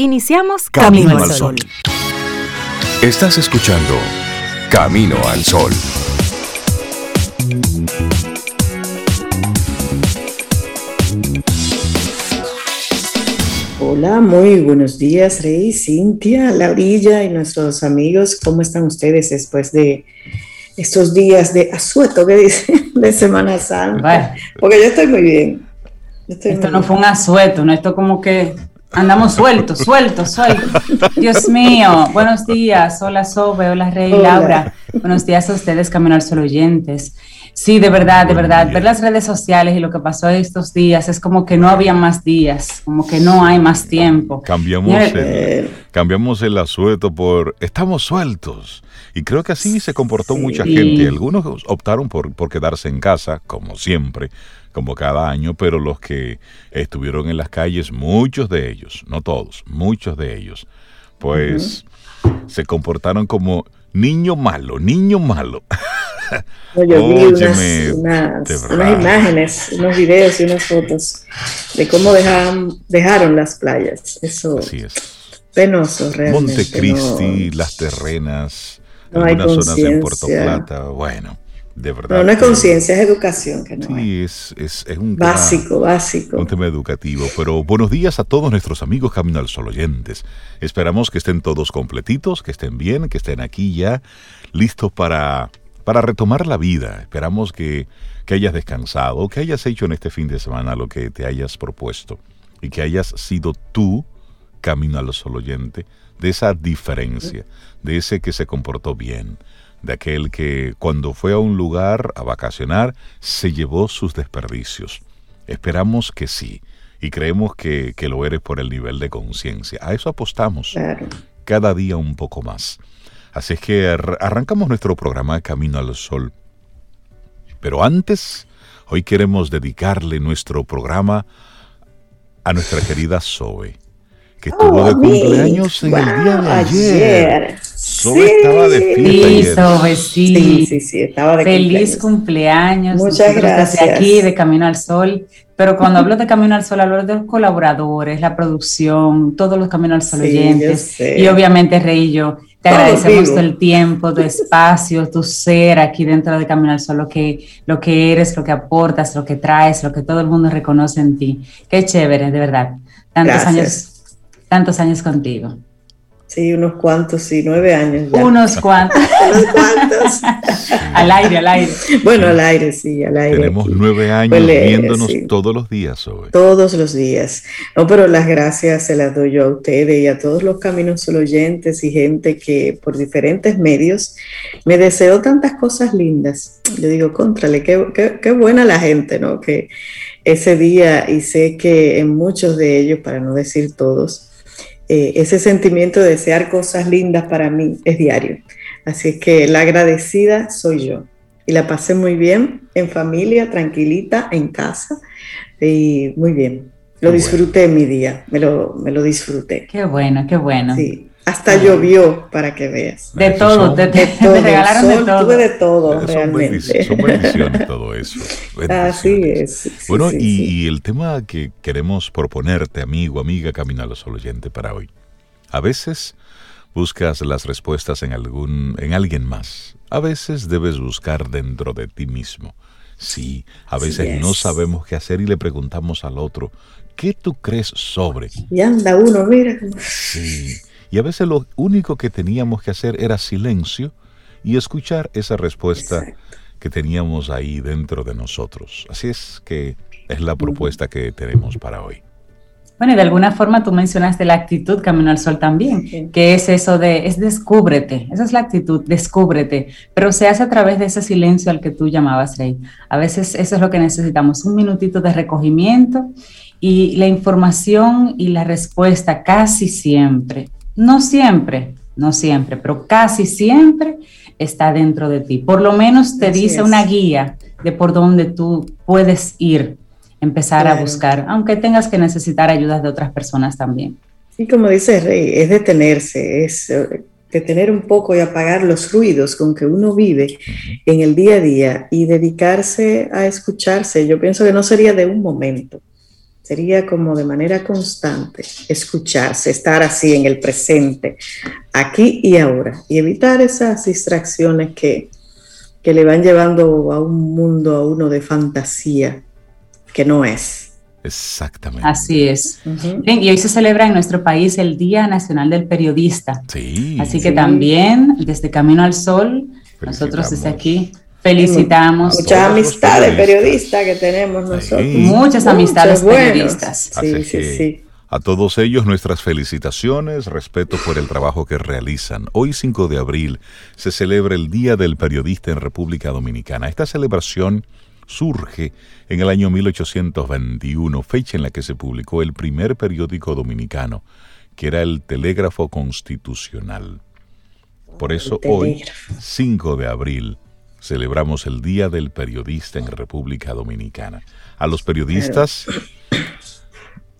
Iniciamos Camino, al Sol. Estás escuchando Camino al Sol. Hola, muy buenos días, Rey, Cintia, Laurilla y nuestros amigos. ¿Cómo están ustedes después de estos días de asueto que dicen de Semana Santa? Porque yo estoy muy bien. esto no fue un asueto, no, esto como que Andamos sueltos, sueltos, sueltos. Dios mío, buenos días. Hola Sobe, hola Rey, Laura. Buenos días a ustedes, Camino al Sol oyentes. Sí, de verdad, de verdad. Ver las redes sociales y lo que pasó estos días es como que no había más días, como que no hay más tiempo. Cambiamos, el, cambiamos el asueto por estamos sueltos. Y creo que así se comportó mucha gente. Algunos optaron por, por quedarse en casa, como siempre como cada año, pero los que estuvieron en las calles, muchos de ellos, no todos, muchos de ellos, pues se comportaron como niño malo, niño malo. yo vi unas, imágenes, unos videos y unas fotos de cómo dejaron las playas. Eso Así es. penoso realmente. Montecristi, las terrenas, algunas zonas en Puerto Plata, bueno de verdad. No, no es conciencia, es educación. Que no sí, es, es, es, un básico, básico. Un tema educativo. Pero buenos días a todos nuestros amigos Camino al Sol oyentes. Esperamos que estén todos completitos, que estén bien, que estén aquí ya listos para, para retomar la vida. Esperamos que, que hayas descansado, que hayas hecho en este fin de semana lo que te hayas propuesto y que hayas sido tú, Camino al Sol oyente, de esa diferencia, de ese que se comportó bien de aquel que cuando fue a un lugar a vacacionar se llevó sus desperdicios. Esperamos que sí, y creemos que, lo eres por el nivel de conciencia. A eso apostamos cada día un poco más. Así es que arrancamos nuestro programa Camino al Sol. Pero antes, hoy queremos dedicarle nuestro programa a nuestra querida Zoe que estuvo de cumpleaños en el día de ayer. Sobe estaba de fiesta. Sí, sí. Sí, sí, estaba de Feliz cumpleaños. Muchas gracias. Desde aquí, de Camino al Sol. Pero cuando hablo de Camino al Sol, hablo de los colaboradores, la producción, todos los Camino al Sol oyentes. Y obviamente, Rey y yo, te agradecemos el tiempo, tu espacio, tu ser aquí dentro de Camino al Sol, lo que, lo que eres, lo que aportas, lo que traes, lo que todo el mundo reconoce en ti. Qué chévere, de verdad. Tantos años tantos años contigo. Sí, unos cuantos, sí, nueve años. Unos cuantos. unos cuantos. al aire, al aire. Bueno, al aire, sí, al aire. Tenemos nueve años viéndonos todos los días hoy. Todos los días. No, pero las gracias se las doy yo a ustedes y a todos los caminos solo oyentes y gente que por diferentes medios me deseó tantas cosas lindas. Yo digo, contrale, qué, qué, qué buena la gente, ¿no? Que ese día, y sé que en muchos de ellos, para no decir todos, eh, ese sentimiento de desear cosas lindas para mí es diario. Así es que la agradecida soy yo. Y la pasé muy bien, en familia, tranquilita, en casa. Y muy bien. Lo disfruté mi día, me lo, me lo disfruté. Qué bueno, qué bueno. Sí. Hasta llovió, para que veas. De todo, te, regalaron de todo. Tuve de todo, realmente. Son bendiciones todo eso. Así es. bueno, y, el tema que queremos proponerte, amigo, amiga, Camina a los oyentes para hoy. A veces buscas las respuestas en, algún, en alguien más. A veces debes buscar dentro de ti mismo. Sí, a veces no sabemos qué hacer y le preguntamos al otro, ¿qué tú crees sobre? Y anda uno, mira. Sí. Y a veces lo único que teníamos que hacer era silencio y escuchar esa respuesta que teníamos ahí dentro de nosotros. Así es que es la propuesta que tenemos para hoy. Bueno, y de alguna forma tú mencionaste la actitud Camino al Sol también, que es eso de, es descúbrete, esa es la actitud, descúbrete, pero se hace a través de ese silencio al que tú llamabas, Rey. A veces eso es lo que necesitamos, un minutito de recogimiento y la información y la respuesta casi siempre no siempre, no siempre, pero casi siempre está dentro de ti. Por lo menos te dice una guía de por dónde tú puedes ir, empezar a buscar, aunque tengas que necesitar ayuda de otras personas también. Sí, como dice Rey, es detenerse, es eh, detener un poco y apagar los ruidos con que uno vive en el día a día y dedicarse a escucharse. Yo pienso que no sería de un momento, sería como de manera constante escucharse, estar así en el presente, aquí y ahora, y evitar esas distracciones que, que le van llevando a un mundo, a uno de fantasía, que no es. Exactamente. Así es. y hoy se celebra en nuestro país el Día Nacional del Periodista. Sí. Así que también desde Camino al Sol, nosotros desde aquí Felicitamos. Muchas amistades periodistas que tenemos nosotros. Muchas amistades periodistas. Sí, sí, sí. A todos ellos nuestras felicitaciones, respeto por el trabajo que realizan. Hoy 5 de abril se celebra el Día del Periodista en República Dominicana. Esta celebración surge en el año 1821, fecha en la que se publicó el primer periódico dominicano, que era el Telégrafo Constitucional. Por eso hoy, 5 de abril, celebramos el Día del Periodista en República Dominicana. A los periodistas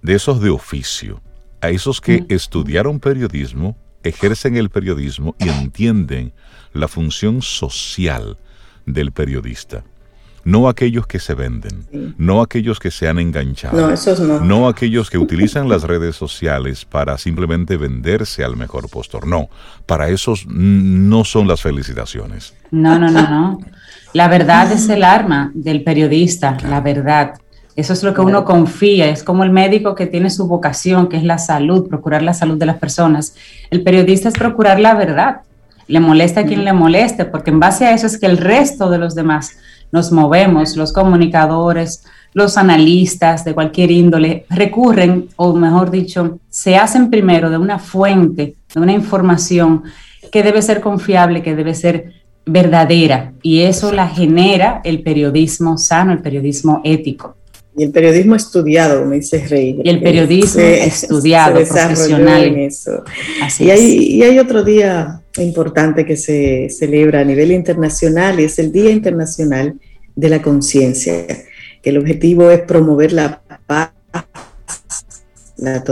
de esos de oficio, a esos que estudiaron periodismo, ejercen el periodismo y entienden la función social del periodista. No aquellos que se venden, no aquellos que se han enganchado, no, esos no. no aquellos que utilizan las redes sociales para simplemente venderse al mejor postor. No, para esos no son las felicitaciones. No, no, no, no. La verdad es el arma del periodista, la verdad. Eso es lo que uno confía, es como el médico que tiene su vocación, que es la salud, procurar la salud de las personas. El periodista es procurar la verdad. Le molesta a quien le moleste, porque en base a eso es que el resto de los demás nos movemos, los comunicadores, los analistas de cualquier índole, recurren, o mejor dicho, se hacen primero de una fuente, de una información que debe ser confiable, que debe ser verdadera, y eso la genera el periodismo sano, el periodismo ético. Y el periodismo estudiado, me dice Rey. Y el periodismo estudiado, profesional. y, hay, y hay otro día importante que se celebra a nivel internacional y es el Día Internacional de la Conciencia, que el objetivo es promover la paz, la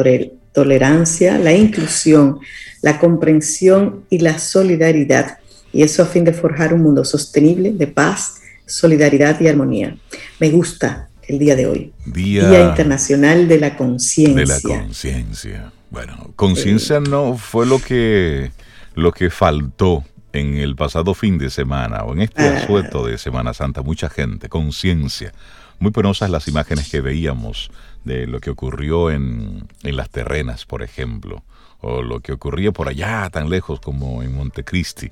tolerancia, la inclusión, la comprensión y la solidaridad. Y eso a fin de forjar un mundo sostenible de paz, solidaridad y armonía. Me gusta el día de hoy. Día, Internacional de la Conciencia. De la Conciencia. Bueno, conciencia no fue lo que lo que faltó en el pasado fin de semana o en este ah. asueto de Semana Santa, mucha gente, conciencia. Muy penosas las imágenes que veíamos de lo que ocurrió en, en, las terrenas, por ejemplo, o lo que ocurría por allá tan lejos como en Montecristi.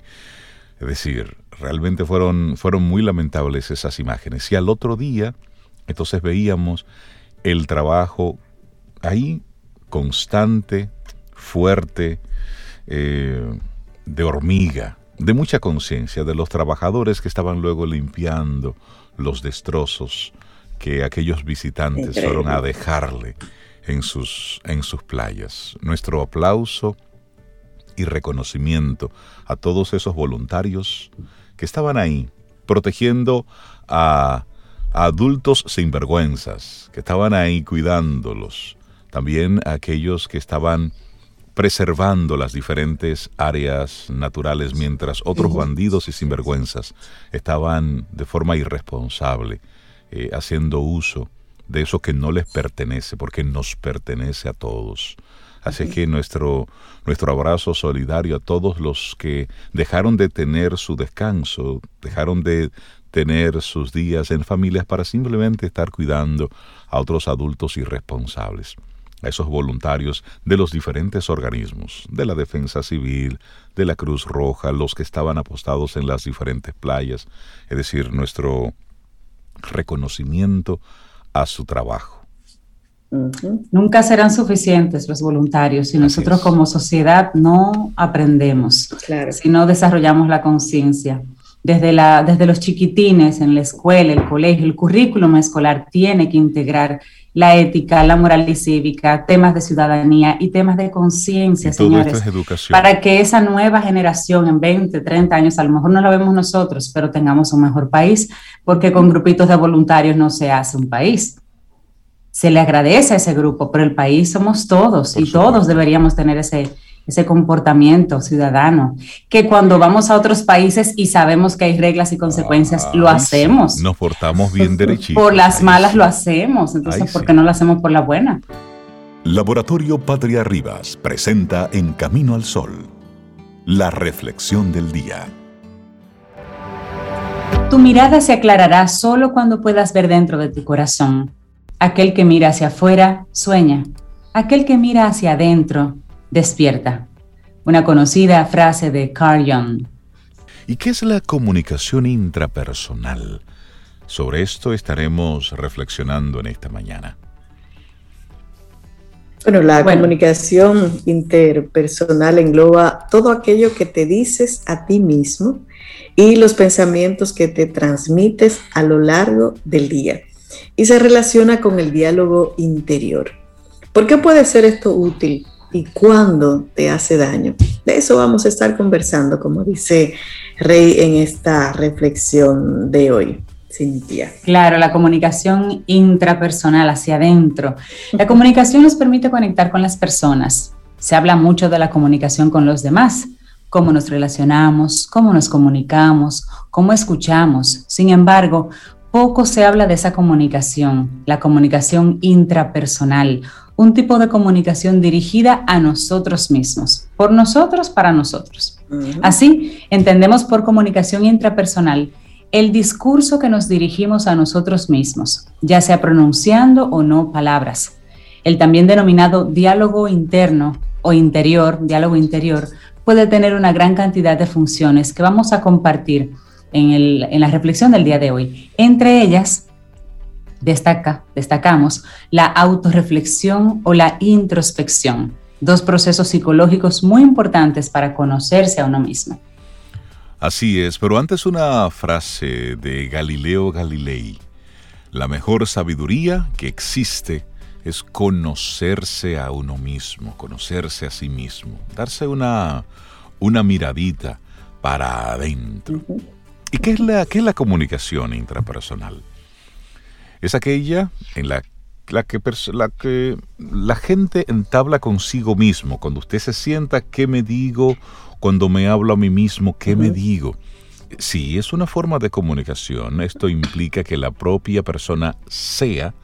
Es decir, realmente fueron, fueron muy lamentables esas imágenes. Y al otro día, entonces veíamos el trabajo ahí constante, fuerte, eh, de hormiga, de mucha conciencia de los trabajadores que estaban luego limpiando los destrozos que aquellos visitantes fueron a dejarle en sus, en sus playas. Nuestro aplauso y reconocimiento a todos esos voluntarios que estaban ahí protegiendo a, a adultos sinvergüenzas, que estaban ahí cuidándolos, también a aquellos que estaban preservando las diferentes áreas naturales mientras otros bandidos y sinvergüenzas estaban de forma irresponsable eh, haciendo uso de eso que no les pertenece, porque nos pertenece a todos. Así que nuestro, nuestro abrazo solidario a todos los que dejaron de tener su descanso, dejaron de tener sus días en familias para simplemente estar cuidando a otros adultos irresponsables a esos voluntarios de los diferentes organismos, de la Defensa Civil, de la Cruz Roja, los que estaban apostados en las diferentes playas, es decir, nuestro reconocimiento a su trabajo. Nunca serán suficientes los voluntarios si nosotros como sociedad no aprendemos, si no desarrollamos la conciencia. Desde, la, desde los chiquitines en la escuela, el colegio, el currículum escolar tiene que integrar la ética, la moral y cívica, temas de ciudadanía y temas de conciencia, señores. Para que esa nueva generación en 20, 30 años, a lo mejor no la vemos nosotros, pero tengamos un mejor país, porque con grupitos de voluntarios no se hace un país. Se le agradece a ese grupo, pero el país somos todos y todos deberíamos tener ese, ese comportamiento ciudadano, que cuando vamos a otros países y sabemos que hay reglas y consecuencias, lo hacemos. Nos portamos bien derechitos. Por las malas lo hacemos, entonces, ¿por qué no lo hacemos por la buena? Laboratorio Patria Rivas presenta En Camino al Sol, la reflexión del día. Tu mirada se aclarará solo cuando puedas ver dentro de tu corazón. Aquel que mira hacia afuera, sueña. Aquel que mira hacia adentro, despierta. Una conocida frase de Carl Jung. ¿Y qué es la comunicación intrapersonal? Sobre esto estaremos reflexionando en esta mañana. Bueno, la comunicación interpersonal engloba todo aquello que te dices a ti mismo y los pensamientos que te transmites a lo largo del día y se relaciona con el diálogo interior. ¿Por qué puede ser esto útil y cuándo te hace daño. De eso vamos a estar conversando, como dice Rey en esta reflexión de hoy. Cintia. Claro, la comunicación intrapersonal hacia adentro. La comunicación nos permite conectar con las personas. Se habla mucho de la comunicación con los demás, cómo nos relacionamos, cómo nos comunicamos, cómo escuchamos. Sin embargo, poco se habla de esa comunicación, la comunicación intrapersonal un tipo de comunicación dirigida a nosotros mismos, por nosotros, para nosotros. Así, entendemos por comunicación intrapersonal el discurso que nos dirigimos a nosotros mismos, ya sea pronunciando o no palabras. El también denominado diálogo interno o interior, diálogo interior, puede tener una gran cantidad de funciones que vamos a compartir en, en la reflexión del día de hoy. Entre ellas, destaca, destacamos la autorreflexión o la introspección, dos procesos psicológicos muy importantes para conocerse a uno mismo. Así es, pero antes una frase de Galileo Galilei. La mejor sabiduría que existe es conocerse a uno mismo, conocerse a sí mismo, darse una, una miradita para adentro. ¿Y qué es, la, qué es la comunicación intrapersonal? Es aquella en la, la, que, la que la gente entabla consigo mismo, cuando usted se sienta, ¿qué me digo? Cuando me hablo a mí mismo, ¿qué me digo? Sí, es una forma de comunicación. Esto implica que la propia persona sea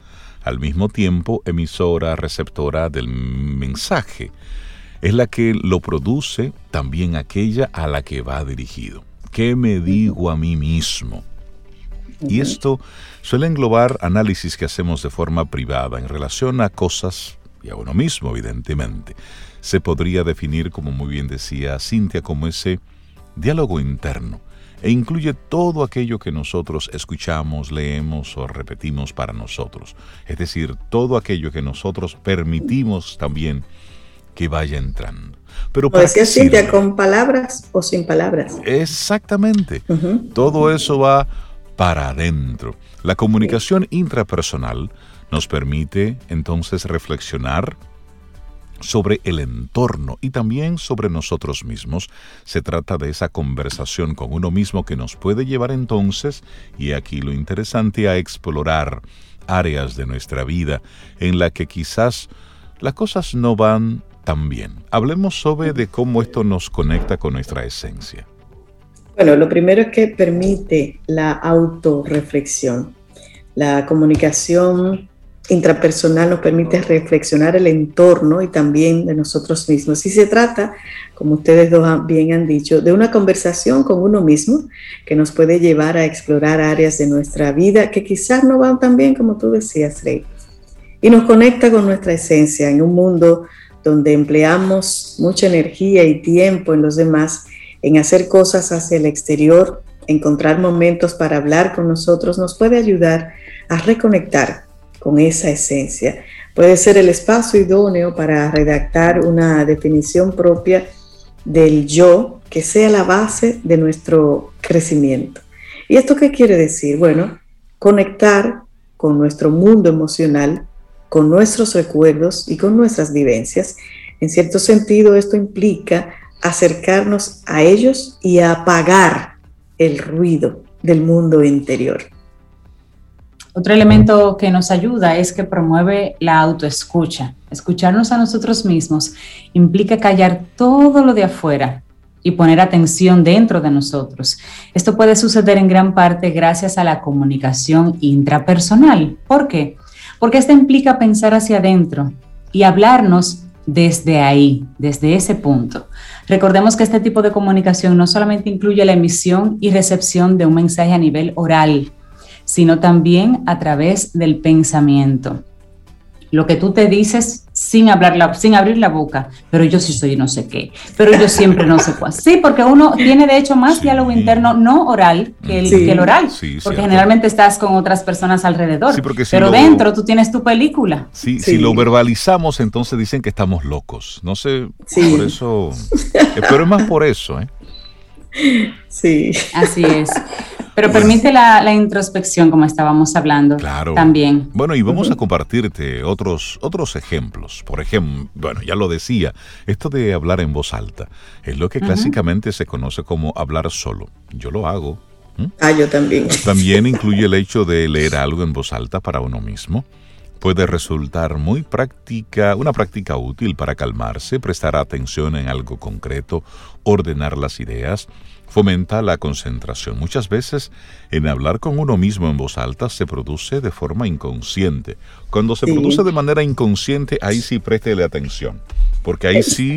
al mismo tiempo emisora, receptora del mensaje. Es la que lo produce también aquella a la que va dirigido. ¿Qué me digo a mí mismo? Y esto suele englobar análisis que hacemos de forma privada en relación a cosas y a uno mismo, evidentemente. Se podría definir, como muy bien decía Cintia, como ese diálogo interno e incluye todo aquello que nosotros escuchamos, leemos o repetimos para nosotros. Es decir, todo aquello que nosotros permitimos también que vaya entrando. Pero para decía Cintia, con palabras o sin palabras. Exactamente. Todo eso va para adentro. La comunicación intrapersonal nos permite entonces reflexionar sobre el entorno y también sobre nosotros mismos. Se trata de esa conversación con uno mismo que nos puede llevar entonces, y aquí lo interesante, a explorar áreas de nuestra vida en la que quizás las cosas no van tan bien. Hablemos sobre de cómo esto nos conecta con nuestra esencia. Bueno, lo primero es que permite la autorreflexión. La comunicación intrapersonal nos permite reflexionar el entorno y también de nosotros mismos. Y se trata, como ustedes dos bien han dicho, de una conversación con uno mismo que nos puede llevar a explorar áreas de nuestra vida que quizás no van tan bien como tú decías, Rey. Y nos conecta con nuestra esencia en un mundo donde empleamos mucha energía y tiempo en los demás en hacer cosas hacia el exterior, encontrar momentos para hablar con nosotros, nos puede ayudar a reconectar con esa esencia. Puede ser el espacio idóneo para redactar una definición propia del yo que sea la base de nuestro crecimiento. ¿Y esto qué quiere decir? Bueno, conectar con nuestro mundo emocional, con nuestros recuerdos y con nuestras vivencias. En cierto sentido, esto implica acercarnos a ellos y apagar el ruido del mundo interior. Otro elemento que nos ayuda es que promueve la autoescucha. Escucharnos a nosotros mismos implica callar todo lo de afuera y poner atención dentro de nosotros. Esto puede suceder en gran parte gracias a la comunicación intrapersonal. ¿Por qué? Porque esto implica pensar hacia adentro y hablarnos desde ahí, desde ese punto. Recordemos que este tipo de comunicación no solamente incluye la emisión y recepción de un mensaje a nivel oral, sino también a través del pensamiento. Lo que tú te dices sin, hablar sin abrir la boca, pero yo sí soy no sé qué, pero yo siempre no sé cuál. Sí, porque uno tiene de hecho más diálogo interno no oral que el, oral, porque generalmente estás con otras personas alrededor, pero dentro tú tienes tu película. Sí, si lo verbalizamos, entonces dicen que estamos locos. No sé, por eso, pero es más por eso, ¿eh? Sí. Así es. Pero permite la, introspección, como estábamos hablando. Claro. También. Bueno, y vamos a compartirte otros, otros ejemplos. Por ejemplo, bueno, ya lo decía, esto de hablar en voz alta es lo que clásicamente se conoce como hablar solo. Yo lo hago. Ah, yo también. También incluye el hecho de leer algo en voz alta para uno mismo puede resultar muy práctica, una práctica útil para calmarse, prestar atención en algo concreto, ordenar las ideas, fomenta la concentración. Muchas veces en hablar con uno mismo en voz alta se produce de forma inconsciente. Cuando se produce de manera inconsciente, ahí sí préstele atención, porque ahí sí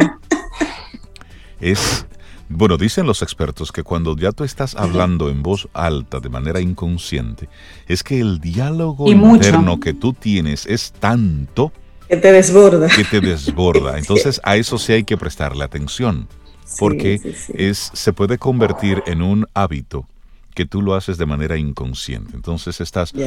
es bueno, dicen los expertos que cuando ya tú estás hablando en voz alta de manera inconsciente, es que el diálogo interno que tú tienes es tanto que te desborda. Que te desborda. Entonces a eso sí hay que prestarle atención, porque es se puede convertir en un hábito que tú lo haces de manera inconsciente. Entonces estás... ¿Y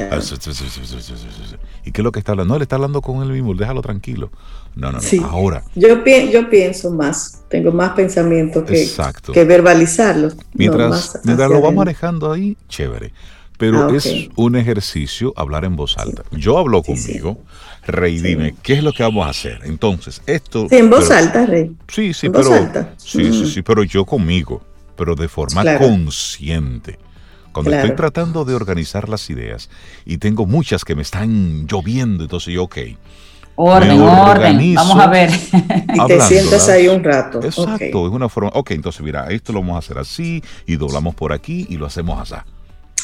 qué es lo que está hablando? No, él está hablando con él mismo, déjalo tranquilo. No, no, no. Ahora. Yo, yo pienso más, tengo más pensamiento que, que verbalizarlo. Mientras, lo va manejando ahí, chévere. Pero ah, es un ejercicio hablar en voz alta. Yo hablo conmigo, Rey, dime, ¿qué es lo que vamos a hacer? Entonces, esto... Sí, en voz alta, Rey. Sí, sí, pero... Sí, sí, mm. sí, pero yo conmigo, pero de forma consciente. Cuando estoy tratando de organizar las ideas y tengo muchas que me están lloviendo, entonces yo, ok, Orden, orden. Vamos a ver. y te sientas ahí un rato. Exacto, es una forma. Ok, entonces mira, esto lo vamos a hacer así y doblamos por aquí y lo hacemos así.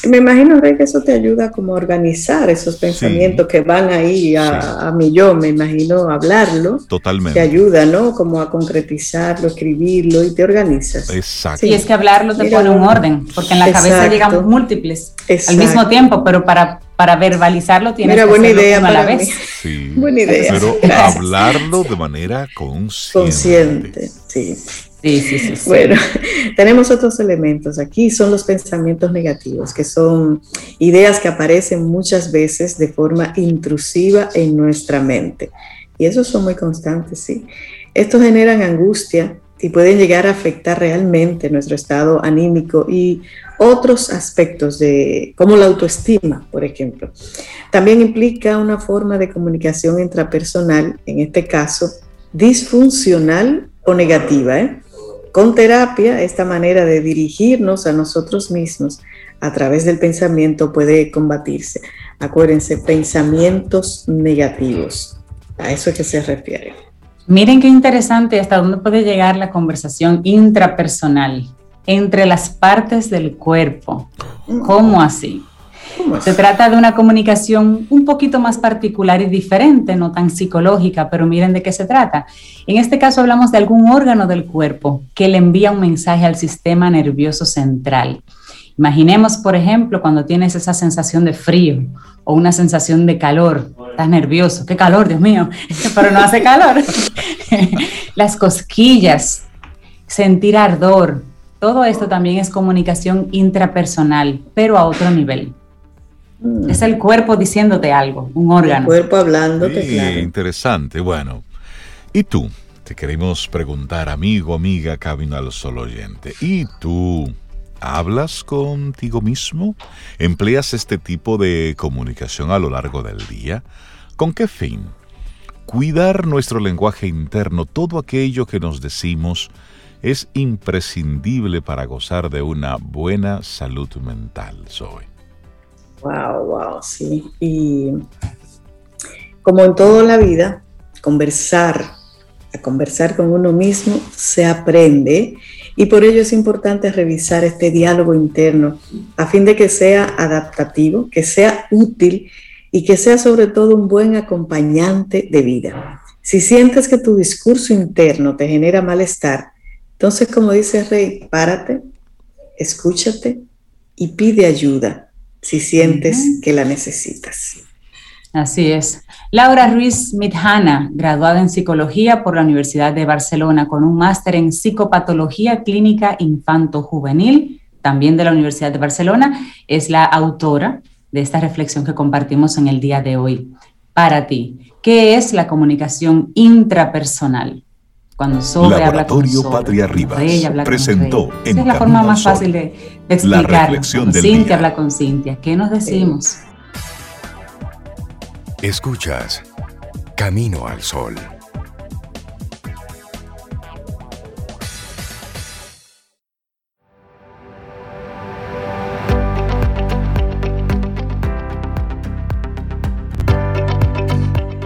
Me imagino, Rey, que eso te ayuda como a organizar esos pensamientos que van ahí a, mi yo, me imagino hablarlo. Totalmente. Te ayuda, ¿no? Como a concretizarlo, escribirlo y te organizas. Exacto. Y es que hablarlo te pone un orden, porque en la cabeza llegan múltiples al mismo tiempo, pero para para verbalizarlo tienes Mira, que buena idea a la vez. Sí, buena idea. Pero hablarlo de manera consciente. Consciente, sí. Sí, sí, sí, Bueno, tenemos otros elementos aquí, son los pensamientos negativos, que son ideas que aparecen muchas veces de forma intrusiva en nuestra mente. Y esos son muy constantes, sí. Estos generan angustia y pueden llegar a afectar realmente nuestro estado anímico y otros aspectos de, como la autoestima, por ejemplo. También implica una forma de comunicación intrapersonal, en este caso, disfuncional o negativa. ¿eh? Con terapia, esta manera de dirigirnos a nosotros mismos a través del pensamiento puede combatirse. Acuérdense, pensamientos negativos. A eso es que se refiere. Miren qué interesante hasta dónde puede llegar la conversación intrapersonal entre las partes del cuerpo. ¿Cómo así? Se trata de una comunicación un poquito más particular y diferente, no tan psicológica, pero miren de qué se trata. En este caso hablamos de algún órgano del cuerpo que le envía un mensaje al sistema nervioso central. Imaginemos, por ejemplo, cuando tienes esa sensación de frío o una sensación de calor, estás nervioso, qué calor, Dios mío, pero no hace calor. Las cosquillas, sentir ardor, todo esto también es comunicación intrapersonal, pero a otro nivel. Mm. Es el cuerpo diciéndote algo, un órgano. El cuerpo hablándote, sí, Interesante. Bueno, ¿y tú? Te queremos preguntar, amigo, amiga, cabina al solo oyente. ¿Y tú? ¿Hablas contigo mismo? ¿Empleas este tipo de comunicación a lo largo del día? ¿Con qué fin? Cuidar nuestro lenguaje interno, todo aquello que nos decimos, es imprescindible para gozar de una buena salud mental, Zoe. Wow, wow, sí. Y como en toda la vida, conversar, a conversar con uno mismo se aprende y por ello es importante revisar este diálogo interno a fin de que sea adaptativo, que sea útil y que sea sobre todo un buen acompañante de vida. Si sientes que tu discurso interno te genera malestar, entonces como dice Rey, párate, escúchate y pide ayuda si sientes que la necesitas. Así es. Laura Ruiz Midhana, graduada en psicología por la Universidad de Barcelona con un máster en psicopatología clínica infanto-juvenil, también de la Universidad de Barcelona, es la autora de esta reflexión que compartimos en el día de hoy. Para ti, ¿qué es la comunicación intrapersonal? Cuando Sobre habla con Patria Rivas presentó en es la forma más fácil de, de explicarlo. La reflexión Cintia habla con Cintia. ¿Qué nos decimos? Escuchas Camino al Sol.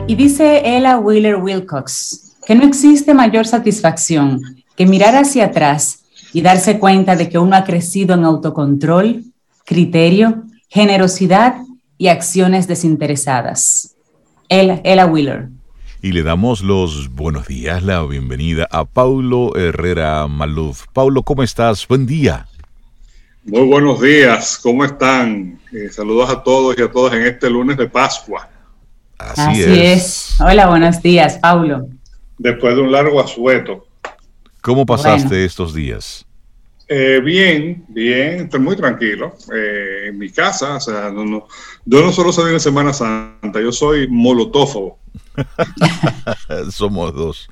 Y dice Ella Wheeler Wilcox que no existe mayor satisfacción que mirar hacia atrás y darse cuenta de que uno ha crecido en autocontrol, criterio, generosidad y acciones desinteresadas. Ella Wheeler. Y le damos los buenos días, la bienvenida a Paulo Herrera Maluf. Paulo, ¿cómo estás? Buen día. Muy buenos días, ¿cómo están? Eh, saludos a todos y a todas en este lunes de Pascua. Así, es. Hola, buenos días, Paulo. Después de un largo asueto. ¿Cómo pasaste estos días? Eh, bien, bien, estoy muy tranquilo. Eh, en mi casa, o sea, no, no, yo no solo soy de Semana Santa, yo soy molotófobo. Somos dos.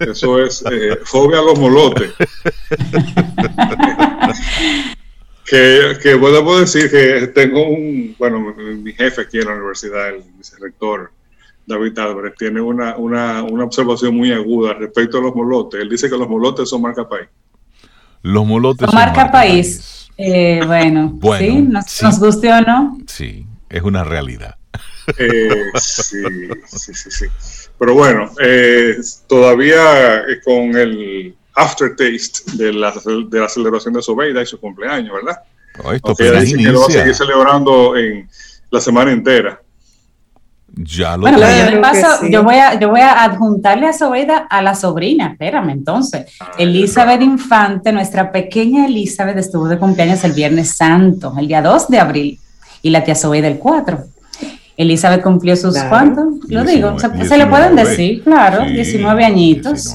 Eso es eh, fobia a los molotes. que, que puedo decir que tengo un, bueno, mi jefe aquí en la universidad, el vicerrector David Álvarez, tiene una, una, una observación muy aguda respecto a los molotes. Él dice que los molotes son marca país. Los molotes. marca, país. Eh, bueno, ¿sí? ¿Nos, guste o no? Sí, es una realidad. Eh, sí, sí, sí, sí. Pero bueno, eh, todavía con el aftertaste de la, de la celebración de Sobeida y su cumpleaños, ¿verdad? Oh, esto que lo va a seguir celebrando en la semana entera. Ya lo bueno, yo, paso, yo, voy a, yo voy a adjuntarle a Sobeida a la sobrina, espérame entonces. Elizabeth Infante, nuestra pequeña Elizabeth, estuvo de cumpleaños el Viernes Santo, el día 2 de abril, y la tía Sobeida el 4. Elizabeth cumplió sus cuantos, lo digo, se, le pueden decir, claro, 19 añitos.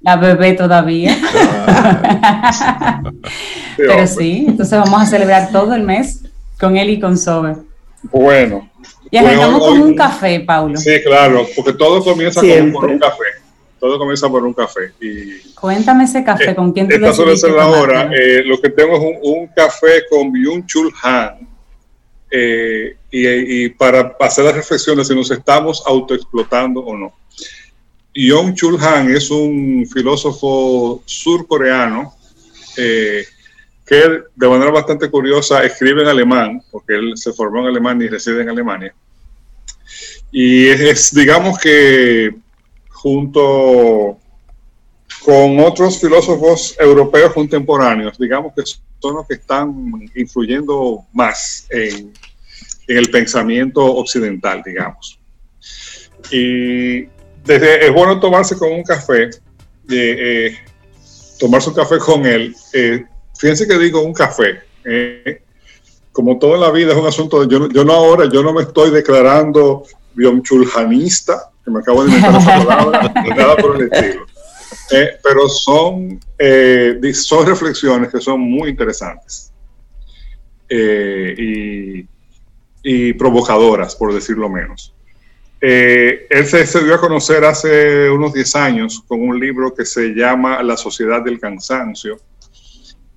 La bebé todavía. Pero sí, entonces vamos a celebrar todo el mes con él y con Sobe. Bueno, y arrancamos con un café, Paulo. Sí, claro, porque todo comienza con, por un café. Todo comienza por un café. Y, Cuéntame ese café, ¿con quién te Esta suele ser la hora. Eh, lo que tengo es un, café con Byung Chul Han. Eh, y, para hacer las reflexiones si nos estamos autoexplotando o no. Byung Chul Han es un filósofo surcoreano eh, que de manera bastante curiosa escribe en alemán, porque él se formó en Alemania y reside en Alemania. Y es, digamos que junto con otros filósofos europeos contemporáneos, digamos que son los que están influyendo más en, el pensamiento occidental, digamos. Y desde, es bueno tomarse con un café, eh, eh, tomarse un café con él, eh, fíjense que digo un café. Eh, como toda la vida es un asunto, de, yo, yo no ahora, yo no me estoy declarando biomchuljanista, que me acabo de inventar esa palabra, nada por el estilo. Eh, pero son, eh, son reflexiones que son muy interesantes y, y, provocadoras, por decirlo menos. él se, se, dio a conocer hace unos 10 años con un libro que se llama La Sociedad del Cansancio,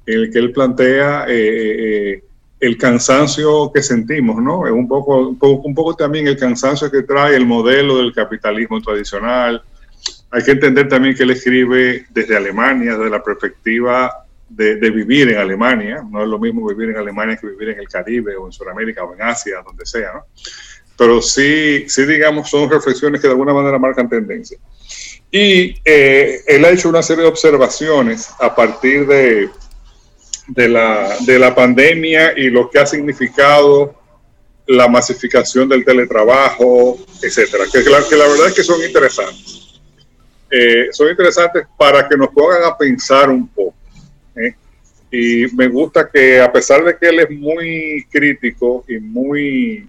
en el que él plantea eh, eh, eh, el cansancio que sentimos, ¿no? Es un poco, un poco, también el cansancio que trae el modelo del capitalismo tradicional. Hay que entender también que él escribe desde Alemania, desde la perspectiva de, vivir en Alemania. No es lo mismo vivir en Alemania que vivir en el Caribe o en Sudamérica o en Asia, donde sea, ¿no? Pero sí, sí, digamos, son reflexiones que de alguna manera marcan tendencia. Y eh, él ha hecho una serie de observaciones a partir de, de, la, de la pandemia y lo que ha significado la masificación del teletrabajo, etcétera, que, que, la, verdad es que son interesantes. Eh, son interesantes para que nos pongan a pensar un poco. ¿eh? Y me gusta que a pesar de que él es muy crítico y muy,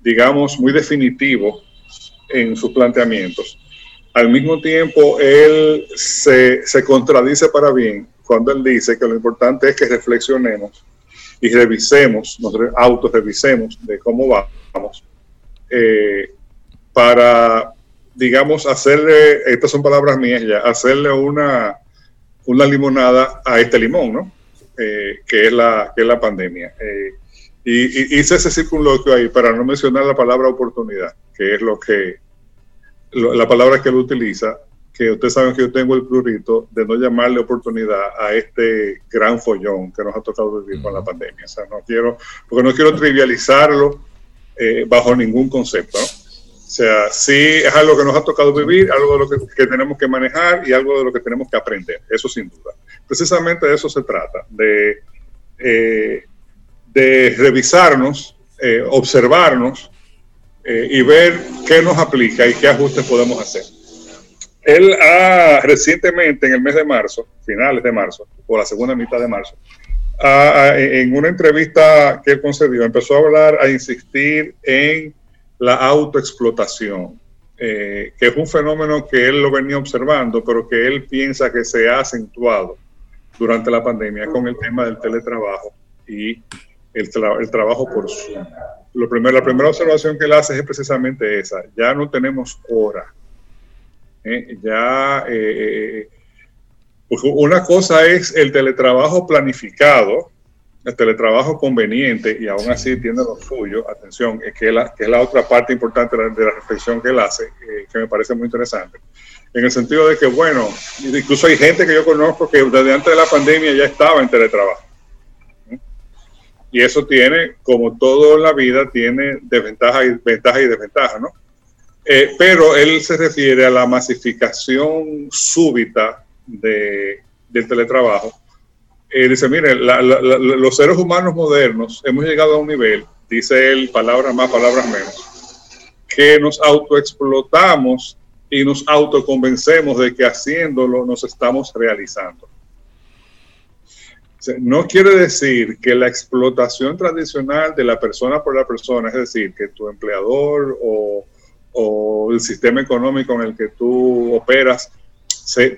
digamos, muy definitivo en sus planteamientos, al mismo tiempo él se, se contradice para bien cuando él dice que lo importante es que reflexionemos y revisemos, nos auto-revisemos de cómo vamos, eh, para, digamos, hacerle, estas son palabras mías ya, hacerle una, una limonada a este limón, ¿no? Eh, que, es la, que es la pandemia. Eh, y, hice ese circunloquio ahí para no mencionar la palabra oportunidad, que es lo que, la palabra que él utiliza, que ustedes saben que yo tengo el prurito de no llamarle oportunidad a este gran follón que nos ha tocado vivir con la pandemia. O sea, no quiero, porque no quiero trivializarlo eh, bajo ningún concepto, ¿no? O sea, sí es algo que nos ha tocado vivir, algo de lo que, tenemos que manejar y algo de lo que tenemos que aprender, eso sin duda. Precisamente de eso se trata, de, eh, de revisarnos, eh, observarnos y ver qué nos aplica y qué ajustes podemos hacer. Él ha recientemente, en el mes de marzo, finales de marzo, o la segunda mitad de marzo, en una entrevista que él concedió, empezó a hablar, a insistir en la autoexplotación, eh, que es un fenómeno que él lo venía observando, pero que él piensa que se ha acentuado durante la pandemia con el tema del teletrabajo y el, el trabajo por Zoom. Lo primero, la primera observación que él hace es precisamente esa, ya no tenemos hora ¿eh? ya, eh, pues una cosa es el teletrabajo planificado, el teletrabajo conveniente, y aún así tiene lo suyo, atención, es que, la, que es la otra parte importante de la, reflexión que él hace, eh, que me parece muy interesante, en el sentido de que, bueno, incluso hay gente que yo conozco que desde antes de la pandemia ya estaba en teletrabajo. Y eso tiene, como todo en la vida, tiene desventajas y ventajas y desventajas, ¿no? Eh, pero él se refiere a la masificación súbita de, del teletrabajo. Él dice, mire, los seres humanos modernos hemos llegado a un nivel, dice él, palabras más, palabras menos, que nos autoexplotamos y nos autoconvencemos de que haciéndolo nos estamos realizando. No quiere decir que la explotación tradicional de la persona por la persona, es decir, que tu empleador o o el sistema económico en el que tú operas,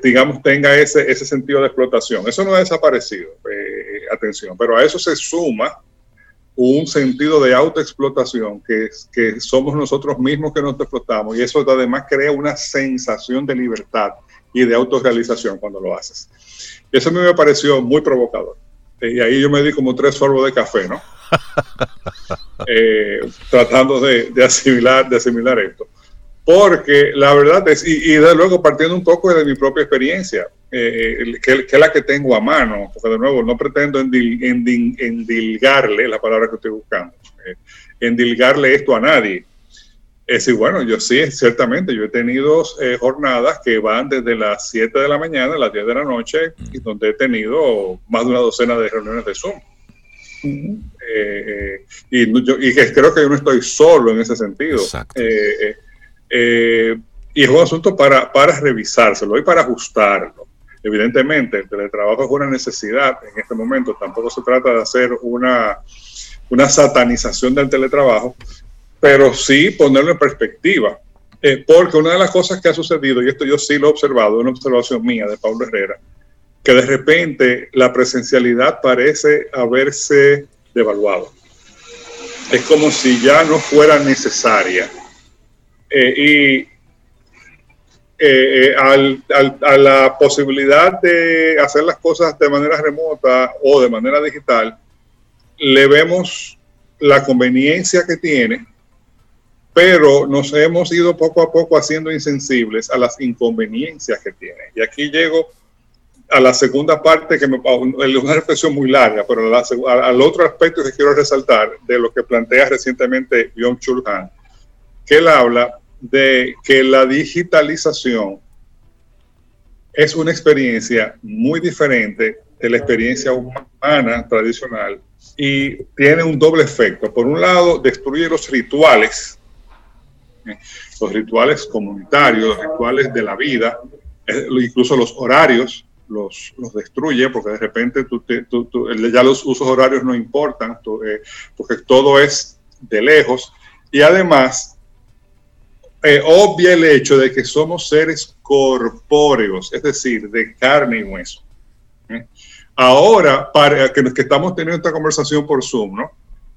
digamos, tenga ese, ese sentido de explotación. Eso no ha desaparecido, eh, atención, pero a eso se suma un sentido de autoexplotación que, que somos nosotros mismos que nos explotamos y eso además crea una sensación de libertad y de autorrealización cuando lo haces. Eso a mí me pareció muy provocador. Y ahí yo me di como tres sorbos de café, ¿no? Eh, tratando de, asimilar, de asimilar esto. Porque la verdad es, y, de luego partiendo un poco de mi propia experiencia, eh, que, es la que tengo a mano, porque de nuevo no pretendo endilgarle, la palabra que estoy buscando, eh, endilgarle esto a nadie. Es decir, bueno, yo sí, ciertamente, yo he tenido jornadas que van desde las 7 de la mañana a las 10 de la noche, y donde he tenido más de una docena de reuniones de Zoom. Eh, y, creo que yo no estoy solo en ese sentido. Eh, eh, y es un asunto para, para revisárselo y para ajustarlo. Evidentemente, el teletrabajo es una necesidad en este momento. Tampoco se trata de hacer una, una satanización del teletrabajo, pero sí ponerlo en perspectiva. porque una de las cosas que ha sucedido, y esto yo sí lo he observado, una observación mía de Pablo Herrera, que de repente la presencialidad parece haberse devaluado. Es como si ya no fuera necesaria. Eh, y eh, eh, a la posibilidad de hacer las cosas de manera remota o de manera digital, le vemos la conveniencia que tiene, pero nos hemos ido poco a poco haciendo insensibles a las inconveniencias que tiene. Y aquí llego a la segunda parte, que me, es una reflexión muy larga, pero al otro aspecto que quiero resaltar de lo que plantea recientemente Byung Chul Han, que él habla de que la digitalización es una experiencia muy diferente de la experiencia humana tradicional y tiene un doble efecto. Por un lado, destruye los rituales, ¿eh? los rituales comunitarios, los rituales de la vida, eh, incluso los horarios, los, destruye porque de repente tú, ya los usos horarios no importan, eh, porque todo es de lejos. Y además, obvia el hecho de que somos seres corpóreos, es decir, de carne y hueso. Ahora, para que, que estamos teniendo esta conversación por Zoom, ¿no?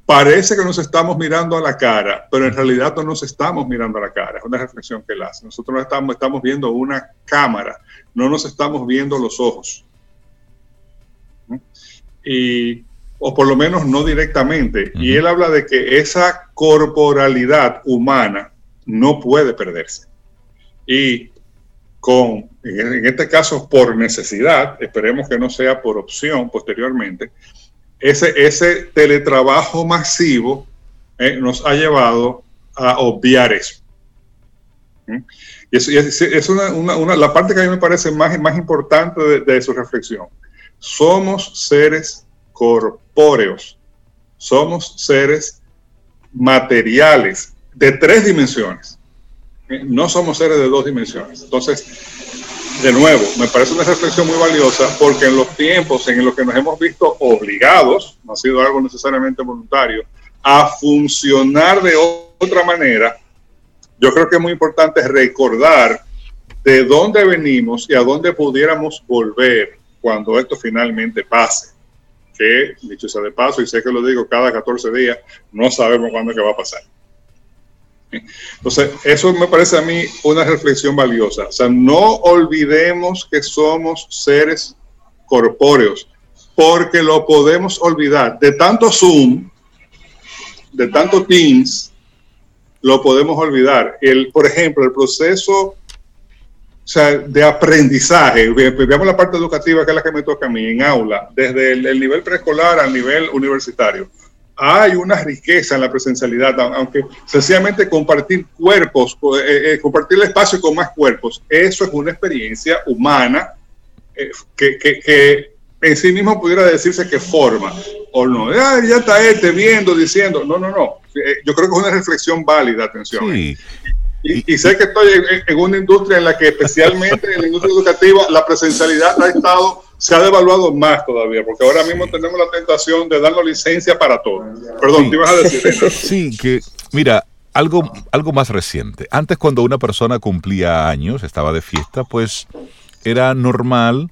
Parece que nos estamos mirando a la cara, pero en realidad no nos estamos mirando a la cara. Es una reflexión que él hace. Nosotros no estamos, estamos viendo una cámara, no nos estamos viendo los ojos. Y, o por lo menos no directamente. Y él habla de que esa corporalidad humana no puede perderse. Y con, en este caso por necesidad, esperemos que no sea por opción posteriormente, ese, ese teletrabajo masivo eh, nos ha llevado a obviar eso. ¿Mm? Y es, es, una, una, la parte que a mí me parece más, más importante de, de su reflexión. Somos seres corpóreos, somos seres materiales de tres dimensiones no somos seres de dos dimensiones. Entonces, de nuevo, me parece una reflexión muy valiosa porque en los tiempos en los que nos hemos visto obligados, no ha sido algo necesariamente voluntario, a funcionar de otra manera, yo creo que es muy importante recordar de dónde venimos y a dónde pudiéramos volver cuando esto finalmente pase. Que, dicho sea de paso, y sé que lo digo cada 14 días, no sabemos cuándo es que va a pasar. Entonces, eso me parece a mí una reflexión valiosa. O sea, no olvidemos que somos seres corpóreos, porque lo podemos olvidar. De tanto Zoom, de tanto Teams, lo podemos olvidar. El, por ejemplo, el proceso de aprendizaje, veamos la parte educativa que es la que me toca a mí, en aula, desde el nivel preescolar al nivel universitario hay una riqueza en la presencialidad, aunque sencillamente compartir cuerpos, eh, eh, compartir el espacio con más cuerpos, eso es una experiencia humana eh, que, en sí mismo pudiera decirse que forma, o no, ya está este viendo, diciendo, no, no, no, yo creo que es una reflexión válida, atención. Y, sé que estoy en, una industria en la que especialmente en la industria educativa la presencialidad ha estado se ha devaluado más todavía, porque ahora mismo tenemos la tentación de darnos licencia para todo. Perdón, te ibas a decir. Sí, que, mira, algo, algo más reciente. Antes, cuando una persona cumplía años, estaba de fiesta, pues era normal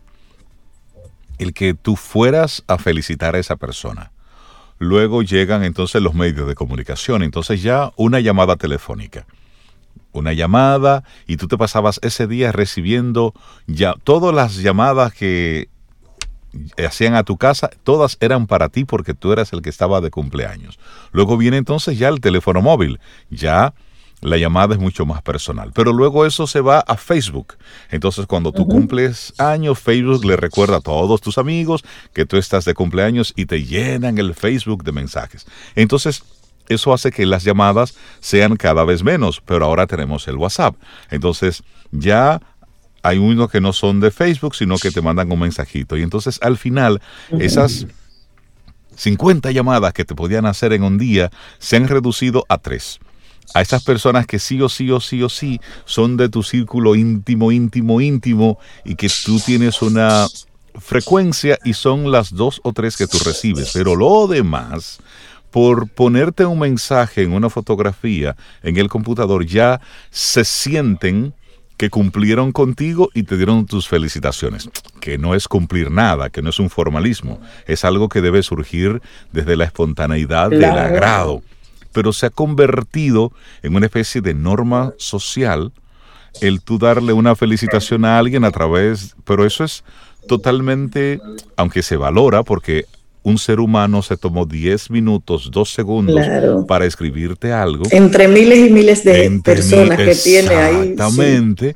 el que tú fueras a felicitar a esa persona. Luego llegan entonces los medios de comunicación, entonces ya una llamada telefónica una llamada y tú te pasabas ese día recibiendo ya todas las llamadas que hacían a tu casa, todas eran para ti porque tú eras el que estaba de cumpleaños. Luego viene entonces ya el teléfono móvil, ya la llamada es mucho más personal. Pero luego eso se va a Facebook. Entonces cuando tú cumples años, Facebook le recuerda a todos tus amigos que tú estás de cumpleaños y te llenan el Facebook de mensajes. Entonces eso hace que las llamadas sean cada vez menos, pero ahora tenemos el WhatsApp. Entonces ya hay unos que no son de Facebook, sino que te mandan un mensajito. Y entonces al final, esas 50 llamadas que te podían hacer en un día se han reducido a tres. A esas personas que sí o sí o sí o sí son de tu círculo íntimo, íntimo, íntimo y que tú tienes una frecuencia y son las dos o tres que tú recibes. Pero lo demás, por ponerte un mensaje en una fotografía en el computador, ya se sienten que cumplieron contigo y te dieron tus felicitaciones, que no es cumplir nada, que no es un formalismo, es algo que debe surgir desde la espontaneidad del agrado, pero se ha convertido en una especie de norma social el tú darle una felicitación a alguien a través, pero eso es totalmente, aunque se valora, porque un ser humano se tomó 10 minutos, 2 segundos para escribirte algo. Entre miles y miles de personas que tiene ahí. Exactamente.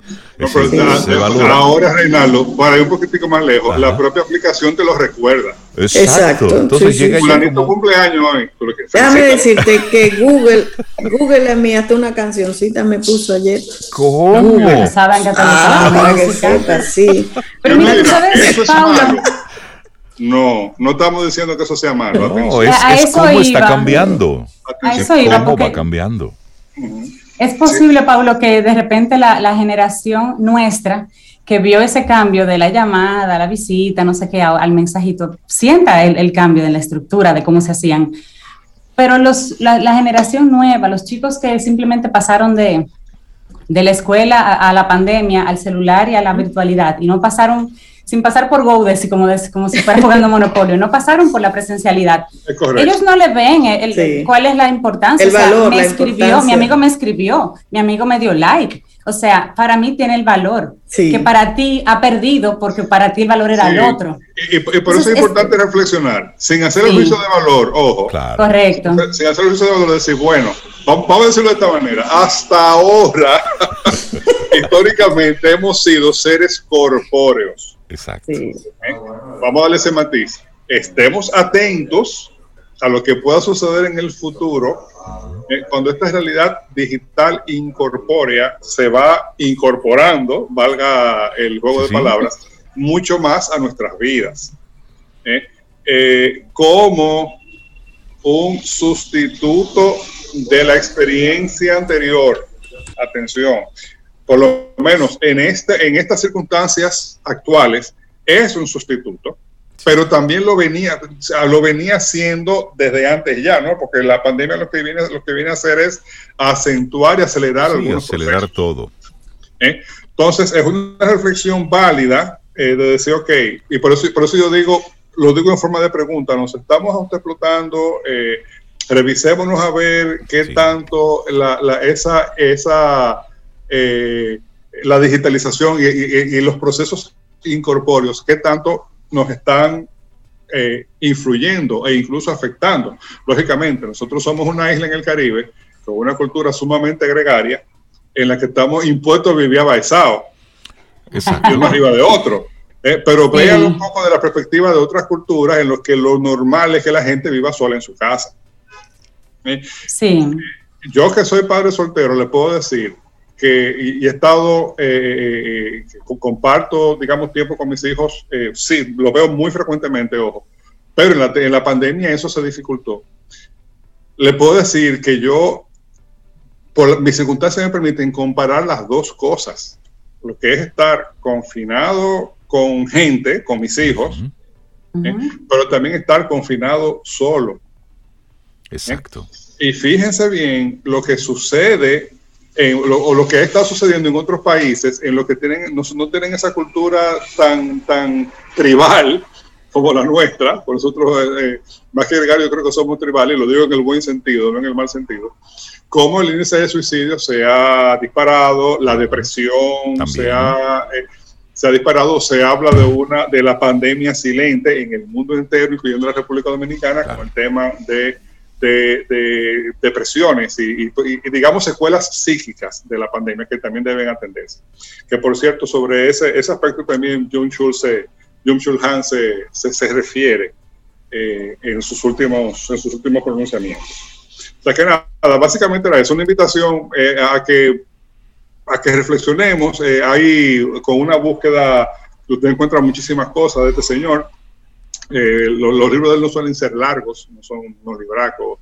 ahora, Reinaldo, para ir un poquitico más lejos, la propia aplicación te lo recuerda. Exacto. Entonces llega ya como... cumpleaños hoy. Déjame decirte que Google, Google a mí hasta una cancioncita me puso ayer. ¿Cómo? Google. Saben que ah, que sí. Pero mira, tú sabes, Paula. No, no estamos diciendo que eso sea malo. No, es, es cómo está cambiando. A eso iba, cómo va cambiando. Es posible, Paulo, que de repente la, la generación nuestra que vio ese cambio de la llamada, la visita, no sé qué, al mensajito, sienta el, cambio en la estructura de cómo se hacían. Pero los, la, generación nueva, los chicos que simplemente pasaron de, de la escuela a, la pandemia, al celular y a la virtualidad, y no pasaron, sin pasar por Goudes y como, como si fuera jugando Monopolio, no pasaron por la presencialidad. Ellos no le ven el, cuál es la importancia. El valor, me escribió, mi amigo me escribió, mi amigo me dio like o sea, para mí tiene el valor que para ti ha perdido porque para ti el valor era el otro. Y, por eso es importante reflexionar, sin hacer el juicio de valor, ojo. Correcto. Sin hacer el juicio de valor, decir, bueno, vamos, a decirlo de esta manera, hasta ahora, históricamente hemos sido seres corpóreos. Exacto. ¿Eh? Vamos a darle ese matiz. Estemos atentos a lo que pueda suceder en el futuro eh, cuando esta realidad digital incorpórea se va incorporando, valga el juego de palabras, mucho más a nuestras vidas. ¿eh? Eh, como un sustituto de la experiencia anterior. Atención, por lo menos en, este, en estas circunstancias actuales, es un sustituto pero también lo venía, lo venía haciendo desde antes ya, ¿no? Porque la pandemia lo que viene, lo que viene a hacer es acentuar y acelerar sí, acelerar todo. ¿Eh? Entonces, es una reflexión válida eh, de decir, ok, y por eso, por eso yo digo, lo digo en forma de pregunta, nos estamos autoexplotando, eh, revisémonos a ver qué tanto la, esa, esa eh, la digitalización y, y los procesos incorpóreos, qué tanto nos están eh, influyendo e incluso afectando. Lógicamente, nosotros somos una isla en el Caribe con una cultura sumamente gregaria en la que estamos impuestos a vivir abaizados, uno arriba de otro. Eh, pero vean un poco de la perspectiva de otras culturas en los que lo normal es que la gente viva sola en su casa. Eh, sí. Yo que soy padre soltero, le puedo decir que, y, he estado, eh, eh, comparto, digamos, tiempo con mis hijos, eh, sí, lo veo muy frecuentemente, ojo, pero en la, en la pandemia eso se dificultó. Le puedo decir que yo, por mis circunstancias me permiten comparar las dos cosas, lo que es estar confinado con gente, con mis hijos, pero también estar confinado solo. Exacto. Y fíjense bien lo que sucede o lo que está sucediendo en otros países, en los que tienen, no, no, tienen esa cultura tan, tan tribal como la nuestra, por nosotros, eh, eh, más que llegar, yo creo que somos tribales, y lo digo en el buen sentido, no en el mal sentido, como el índice de suicidio se ha disparado, la depresión se ha, eh, se ha disparado, se habla de una de la pandemia silente en el mundo entero, incluyendo la República Dominicana, con el tema de de, depresiones y, digamos secuelas psíquicas de la pandemia que también deben atenderse. Que por cierto, sobre ese, ese aspecto también Jung Chul, se, Han se, se, refiere eh, en, sus últimos, en sus últimos pronunciamientos. O sea que nada, básicamente era eso, una invitación eh, a, que, a que reflexionemos. Eh, ahí con una búsqueda, usted encuentra muchísimas cosas de este señor eh, los, libros de él no suelen ser largos, no son unos libracos,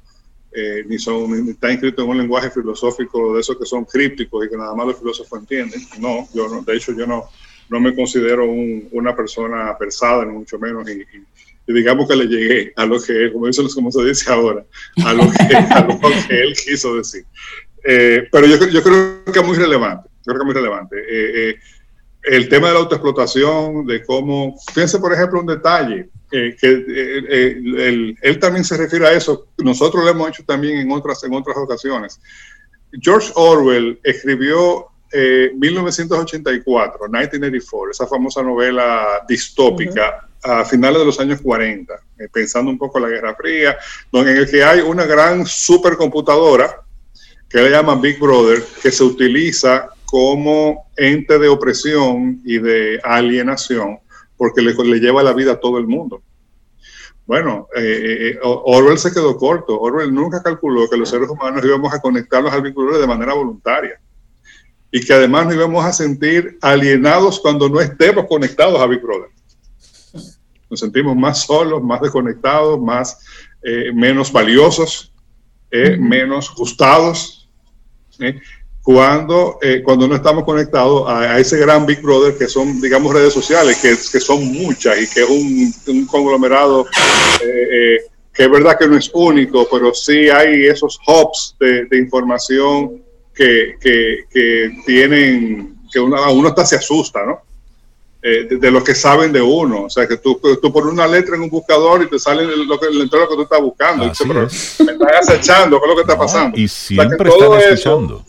eh, ni son ni está escrito en un lenguaje filosófico de esos que son crípticos y que nada más los filósofos entienden. No, yo no, de hecho yo no, no me considero una persona persada, ni mucho menos, y, digamos que le llegué a lo que, como, dice, como se dice ahora, a lo que, a lo que él quiso decir. Eh, pero yo, yo, creo que es muy relevante, yo creo que es muy relevante. El tema de la autoexplotación, de cómo, fíjense por ejemplo un detalle, que eh, eh, él, también se refiere a eso. Nosotros lo hemos hecho también en otras, en otras ocasiones. George Orwell escribió 1984, eh, 1984, esa famosa novela distópica a finales de los años 40, eh, pensando un poco en la Guerra Fría, donde en el que hay una gran supercomputadora que le llaman Big Brother, que se utiliza como ente de opresión y de alienación, porque le, le lleva la vida a todo el mundo. Bueno, eh, eh, Orwell se quedó corto. Orwell nunca calculó que los seres humanos íbamos a conectarnos al Big Brother de manera voluntaria y que además nos íbamos a sentir alienados cuando no estemos conectados a Big Brother. Nos sentimos más solos, más desconectados, más eh, menos valiosos, eh, menos gustados, eh, cuando, cuando no estamos conectados a, ese gran Big Brother que son, digamos, redes sociales, que, que son muchas y que es un, un conglomerado que es verdad que no es único, pero sí hay esos hubs de, de información que, tienen, que uno, a uno hasta se asusta, ¿no? Eh, de, los que saben de uno. O sea, que tú, tú pones una letra en un buscador y te sale lo que, lo que tú estás buscando. me estás acechando, ¿qué es lo que está pasando? Y siempre están escuchando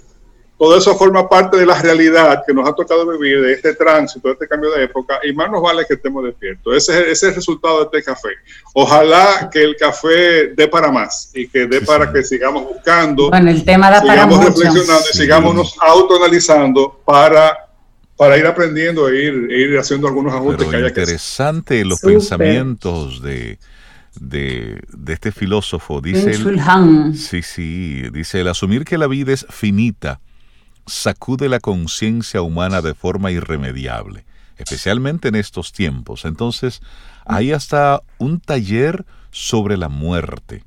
todo eso forma parte de la realidad que nos ha tocado vivir, de este tránsito, de este cambio de época, y más nos vale que estemos despiertos. Ese, ese es el resultado de este café. Ojalá que el café dé para más y que dé para que sigamos buscando, bueno, el tema da sigamos para reflexionando y sigamos autoanalizando para, para ir aprendiendo e ir, e ir haciendo algunos ajustes que haya interesante los pensamientos de de, este filósofo. Dice el, sí, sí, dice el asumir que la vida es finita sacude la conciencia humana de forma irremediable, especialmente en estos tiempos. Entonces, hay hasta un taller sobre la muerte.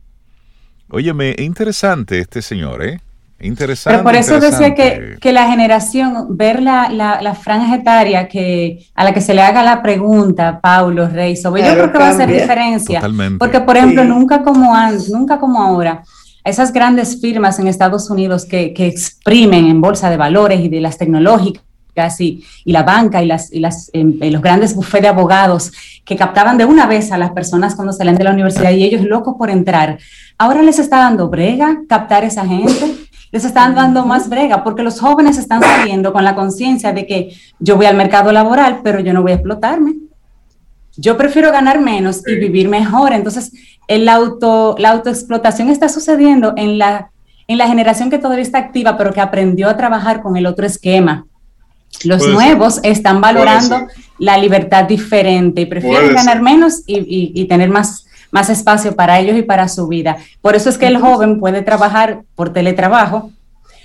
Óyeme, interesante este señor, ¿eh? Interesante. Pero por eso decía que, la generación, ver la, la, franja etaria que, a la que se le haga la pregunta, Paulo Rey, sobre yo creo que va a hacer diferencia. Totalmente. Porque, por ejemplo, nunca como antes, nunca como ahora, esas grandes firmas en Estados Unidos que, exprimen en bolsa de valores y de las tecnológicas y, y la banca y, las, y las, em, eh, los grandes bufetes de abogados que captaban de una vez a las personas cuando salen de la universidad y ellos locos por entrar, ahora les está dando brega captar esa gente, les están dando más brega porque los jóvenes están saliendo con la conciencia de que yo voy al mercado laboral, pero yo no voy a explotarme. Yo prefiero ganar menos y vivir mejor. Entonces, el auto, la autoexplotación está sucediendo en la, en la generación que todavía está activa, pero que aprendió a trabajar con el otro esquema. Los nuevos están valorando la libertad diferente y prefieren ganar menos y, y, tener más, más espacio para ellos y para su vida. Por eso es que el joven puede trabajar por teletrabajo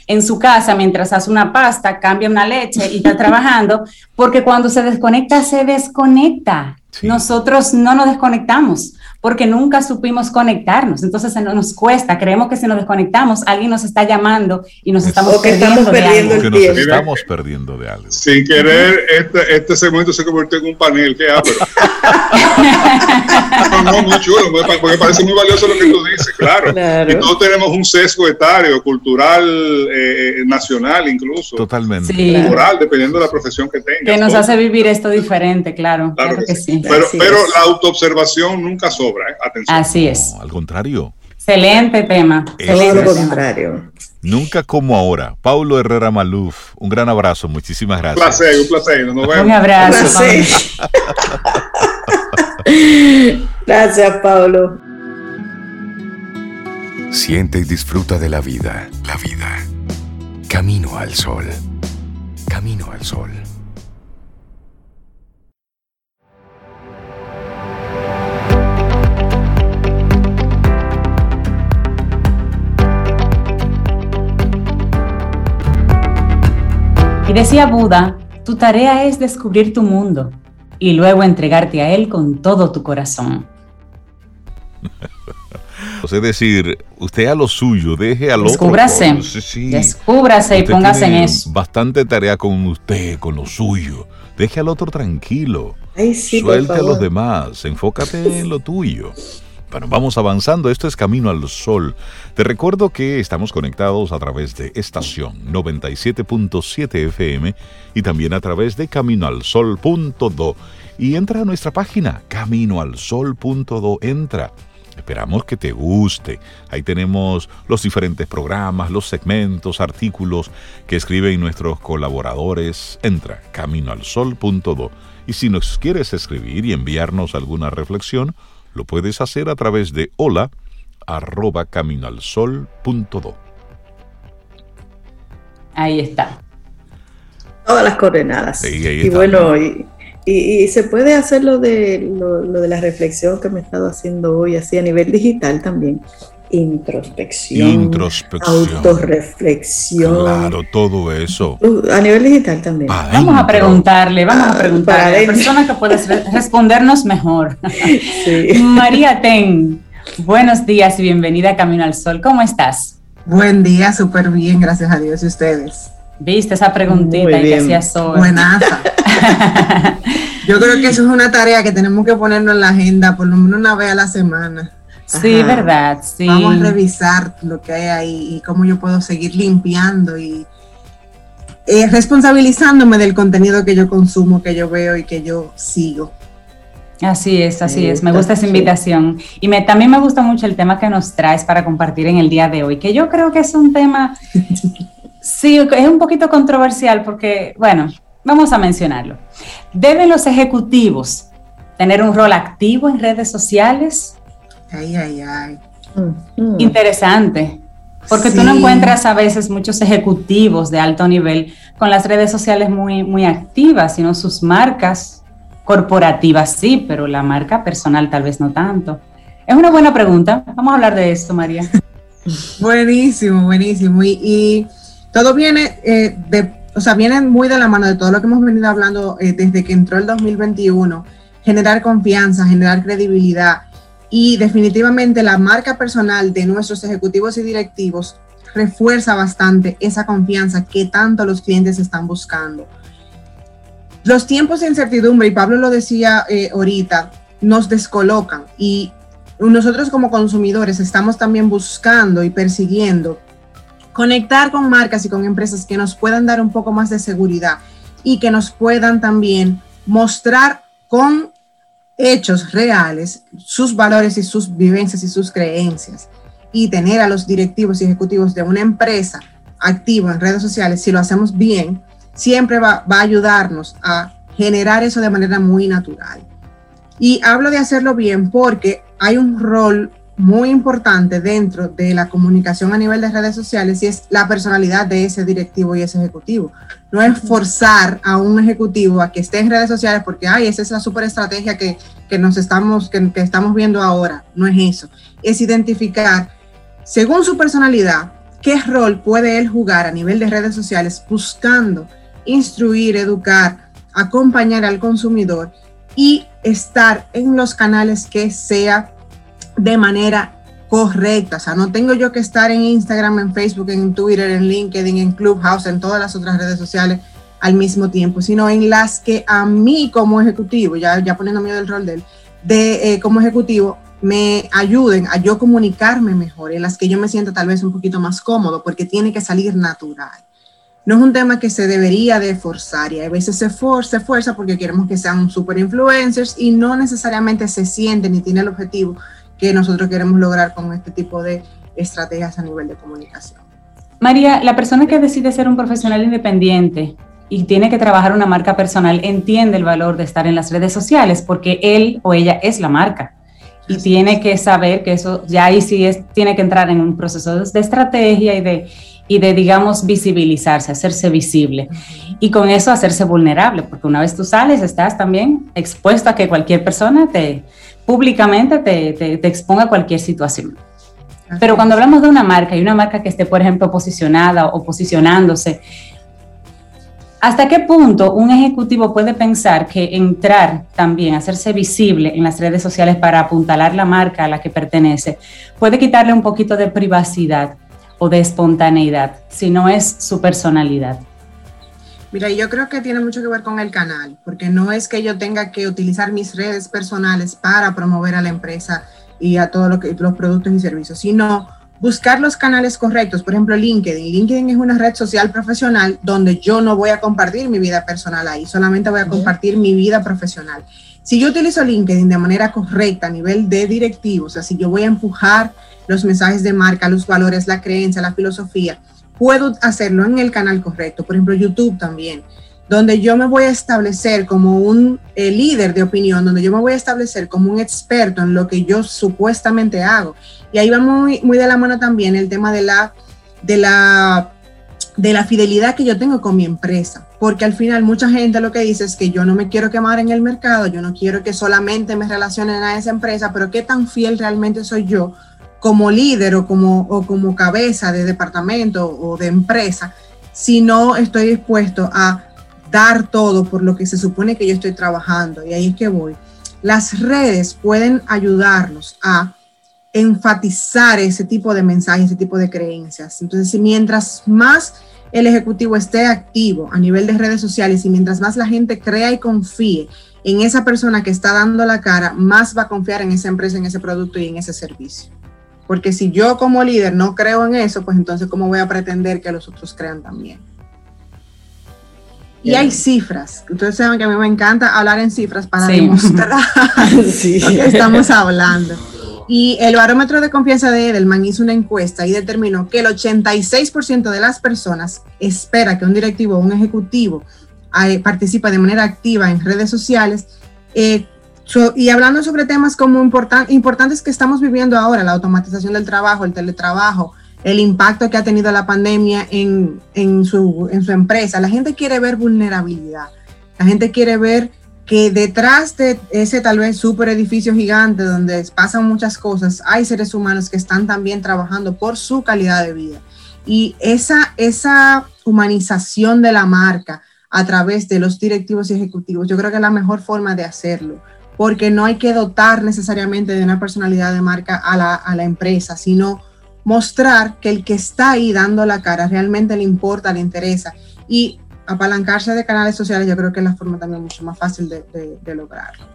en su casa mientras hace una pasta, cambia una leche y está trabajando, porque cuando se desconecta, se desconecta. Nosotros no nos desconectamos porque nunca supimos conectarnos. Entonces nos cuesta, creemos que si nos desconectamos, alguien nos está llamando y nos estamos perdiendo, de algo. Que nos estamos perdiendo de algo. Sin querer, este, este segmento se convirtió en un panel. ¿Qué hablo? no, no, muy chulo, me parece muy valioso lo que tú dices, claro. Y todos tenemos un sesgo etario, cultural, eh, nacional incluso. Totalmente. Sí. dependiendo de la profesión que tengas. Que nos hace vivir esto diferente, claro. Claro, que, sí. Pero, pero la autoobservación nunca sobra. ¿eh? Así es. al contrario. Excelente tema. Excelente contrario. Nunca como ahora. Paulo Herrera Maluf, un gran abrazo. Muchísimas gracias. Un placer, un placer. Nos vemos. Un abrazo. gracias, Paulo. Siente y disfruta de la vida. La vida. Camino al sol. Camino al sol. Y decía Buda, tu tarea es descubrir tu mundo y luego entregarte a él con todo tu corazón. Es decir, usted a lo suyo, deje al Descúbrase. otro. Sí, Descúbrase y póngase en eso. Bastante tarea con usted, con lo suyo. Deje al otro tranquilo. Ay, sí, Suelte a los demás. Enfócate en lo tuyo. Bueno, vamos avanzando. Esto es Camino al Sol. Te recuerdo que estamos conectados a través de estación 97.7 FM y también a través de caminoalsol.do. Y entra a nuestra página caminoalsol.do. Entra. Esperamos que te guste. Ahí tenemos los diferentes programas, los segmentos, artículos que escriben nuestros colaboradores. Entra caminoalsol.do y si nos quieres escribir y enviarnos alguna reflexión, lo puedes hacer a través de hola arroba caminoalsol.do. Ahí está. Todas las coordenadas. y bueno, y, y, se puede hacer lo de, lo, de la reflexión que me he estado haciendo hoy, así a nivel digital también. Introspección, Introspección. autorreflexión. Claro, todo eso. Uh, a nivel digital también. Vamos a preguntarle, vamos a ah, preguntarle a la persona que puede respondernos mejor. María Ten, buenos días y bienvenida a Camino al Sol. ¿Cómo estás? Buen día, súper bien, gracias a Dios y ustedes. ¿Viste esa preguntita que hacías hoy? Buenaza. Yo creo que eso es una tarea que tenemos que ponernos en la agenda por lo menos una vez a la semana. Sí, verdad, sí. Vamos a revisar lo que hay ahí y cómo yo puedo seguir limpiando y eh, responsabilizándome del contenido que yo consumo, que yo veo y que yo sigo. Así es, así es. Me gusta esa invitación. Y me, también me gusta mucho el tema que nos traes para compartir en el día de hoy, que yo creo que es un tema, sí, es un poquito controversial porque, bueno, vamos a mencionarlo. ¿Deben los ejecutivos tener un rol activo en redes sociales? Ay, ay, ay. Interesante. Porque tú no encuentras a veces muchos ejecutivos de alto nivel con las redes sociales muy, muy activas, sino sus marcas corporativas sí, pero la marca personal tal vez no tanto. Es una buena pregunta. Vamos a hablar de esto, María. buenísimo, buenísimo. Y, todo viene eh, de, o sea, viene muy de la mano de todo lo que hemos venido hablando eh, desde que entró el 2021. Generar confianza, generar credibilidad y definitivamente la marca personal de nuestros ejecutivos y directivos refuerza bastante esa confianza que tanto los clientes están buscando. Los tiempos de incertidumbre, y Pablo lo decía eh, ahorita, nos descolocan y nosotros como consumidores estamos también buscando y persiguiendo conectar con marcas y con empresas que nos puedan dar un poco más de seguridad y que nos puedan también mostrar con hechos reales sus valores y sus vivencias y sus creencias y tener a los directivos y ejecutivos de una empresa activo en redes sociales, si lo hacemos bien, siempre va, a ayudarnos a generar eso de manera muy natural. Y hablo de hacerlo bien porque hay un rol muy importante dentro de la comunicación a nivel de redes sociales y es la personalidad de ese directivo y ese ejecutivo. No es forzar a un ejecutivo a que esté en redes sociales porque, ay, esa es la super estrategia que, nos estamos, que, que estamos viendo ahora. No es eso. Es identificar, según su personalidad, qué rol puede él jugar a nivel de redes sociales buscando instruir, educar, acompañar al consumidor y estar en los canales que sea de manera correcta. O sea, no tengo yo que estar en Instagram, en Facebook, en Twitter, en LinkedIn, en Clubhouse, en todas las otras redes sociales al mismo tiempo, sino en las que a mí como ejecutivo, ya, ya poniéndome del rol de él, de, eh, como ejecutivo, me ayuden a yo comunicarme mejor, en las que yo me sienta tal vez un poquito más cómodo, porque tiene que salir natural no es un tema que se debería de forzar y a veces se, forza, se fuerza porque queremos que sean super influencers y no necesariamente se siente ni tiene el objetivo que nosotros queremos lograr con este tipo de estrategias a nivel de comunicación. María, la persona que decide ser un profesional independiente y tiene que trabajar una marca personal entiende el valor de estar en las redes sociales porque él o ella es la marca y tiene que saber que eso ya ahí sí es, tiene que entrar en un proceso de estrategia y de, y de, digamos, visibilizarse, hacerse visible. Y con eso hacerse vulnerable, porque una vez tú sales, estás también expuesto a que cualquier persona te públicamente te, te, exponga a cualquier situación. Pero cuando hablamos de una marca y una marca que esté, por ejemplo, posicionada o posicionándose, ¿hasta qué punto un ejecutivo puede pensar que entrar también, hacerse visible en las redes sociales para apuntalar la marca a la que pertenece, puede quitarle un poquito de privacidad o de espontaneidad, si no es su personalidad. Mira, yo creo que tiene mucho que ver con el canal, porque no es que yo tenga que utilizar mis redes personales para promover a la empresa y a todos lo los productos y servicios, sino buscar los canales correctos. Por ejemplo, LinkedIn. LinkedIn es una red social profesional donde yo no voy a compartir mi vida personal ahí, solamente voy a compartir mi vida profesional. Si yo utilizo LinkedIn de manera correcta a nivel de directivo, o sea, si yo voy a empujar los mensajes de marca, los valores, la creencia, la filosofía, puedo hacerlo en el canal correcto. Por ejemplo, YouTube también, donde yo me voy a establecer como un eh, líder de opinión, donde yo me voy a establecer como un experto en lo que yo supuestamente hago. Y ahí va muy, muy de la mano también el tema de la, de la de la fidelidad que yo tengo con mi empresa, porque al final mucha gente lo que dice es que yo no me quiero quemar en el mercado, yo no quiero que solamente me relacionen a esa empresa, pero qué tan fiel realmente soy yo como líder o como, o como cabeza de departamento o de empresa, si no estoy dispuesto a dar todo por lo que se supone que yo estoy trabajando. Y ahí es que voy. Las redes pueden ayudarnos a enfatizar ese tipo de mensajes, ese tipo de creencias. Entonces, mientras más el ejecutivo esté activo a nivel de redes sociales y mientras más la gente crea y confíe en esa persona que está dando la cara, más va a confiar en esa empresa, en ese producto y en ese servicio. Porque si yo como líder no creo en eso, pues entonces ¿cómo voy a pretender que los otros crean también? Y hay cifras. Ustedes saben que a mí me encanta hablar en cifras para demostrar sí. lo que estamos hablando. Y el barómetro de confianza de Edelman hizo una encuesta y determinó que el 86% de las personas espera que un directivo o un ejecutivo eh, participe de manera activa en redes sociales. Eh, y hablando sobre temas como importantes que estamos viviendo ahora, la automatización del trabajo, el teletrabajo, el impacto que ha tenido la pandemia en, en, su, en su empresa, la gente quiere ver vulnerabilidad, la gente quiere ver que detrás de ese tal vez super edificio gigante donde pasan muchas cosas, hay seres humanos que están también trabajando por su calidad de vida. Y esa, esa humanización de la marca a través de los directivos y ejecutivos, yo creo que es la mejor forma de hacerlo, porque no hay que dotar necesariamente de una personalidad de marca a la, a la empresa, sino mostrar que el que está ahí dando la cara realmente le importa, le interesa. Y apalancarse de canales sociales, yo creo que es la forma también mucho más fácil de, lograrlo.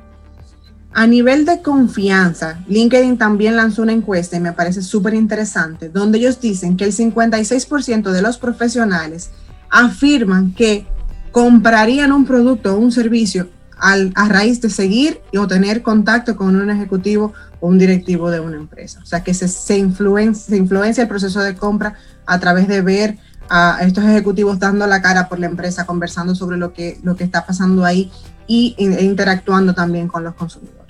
A nivel de confianza, LinkedIn también lanzó una encuesta y me parece súper interesante, donde ellos dicen que el 56% de los profesionales afirman que comprarían un producto o un servicio a raíz de seguir y tener contacto con un ejecutivo o un directivo de una empresa. O sea, que se, se, influencia, se influencia el proceso de compra a través de ver a estos ejecutivos dando la cara por la empresa, conversando sobre lo que, lo que está pasando ahí y, e interactuando también con los consumidores.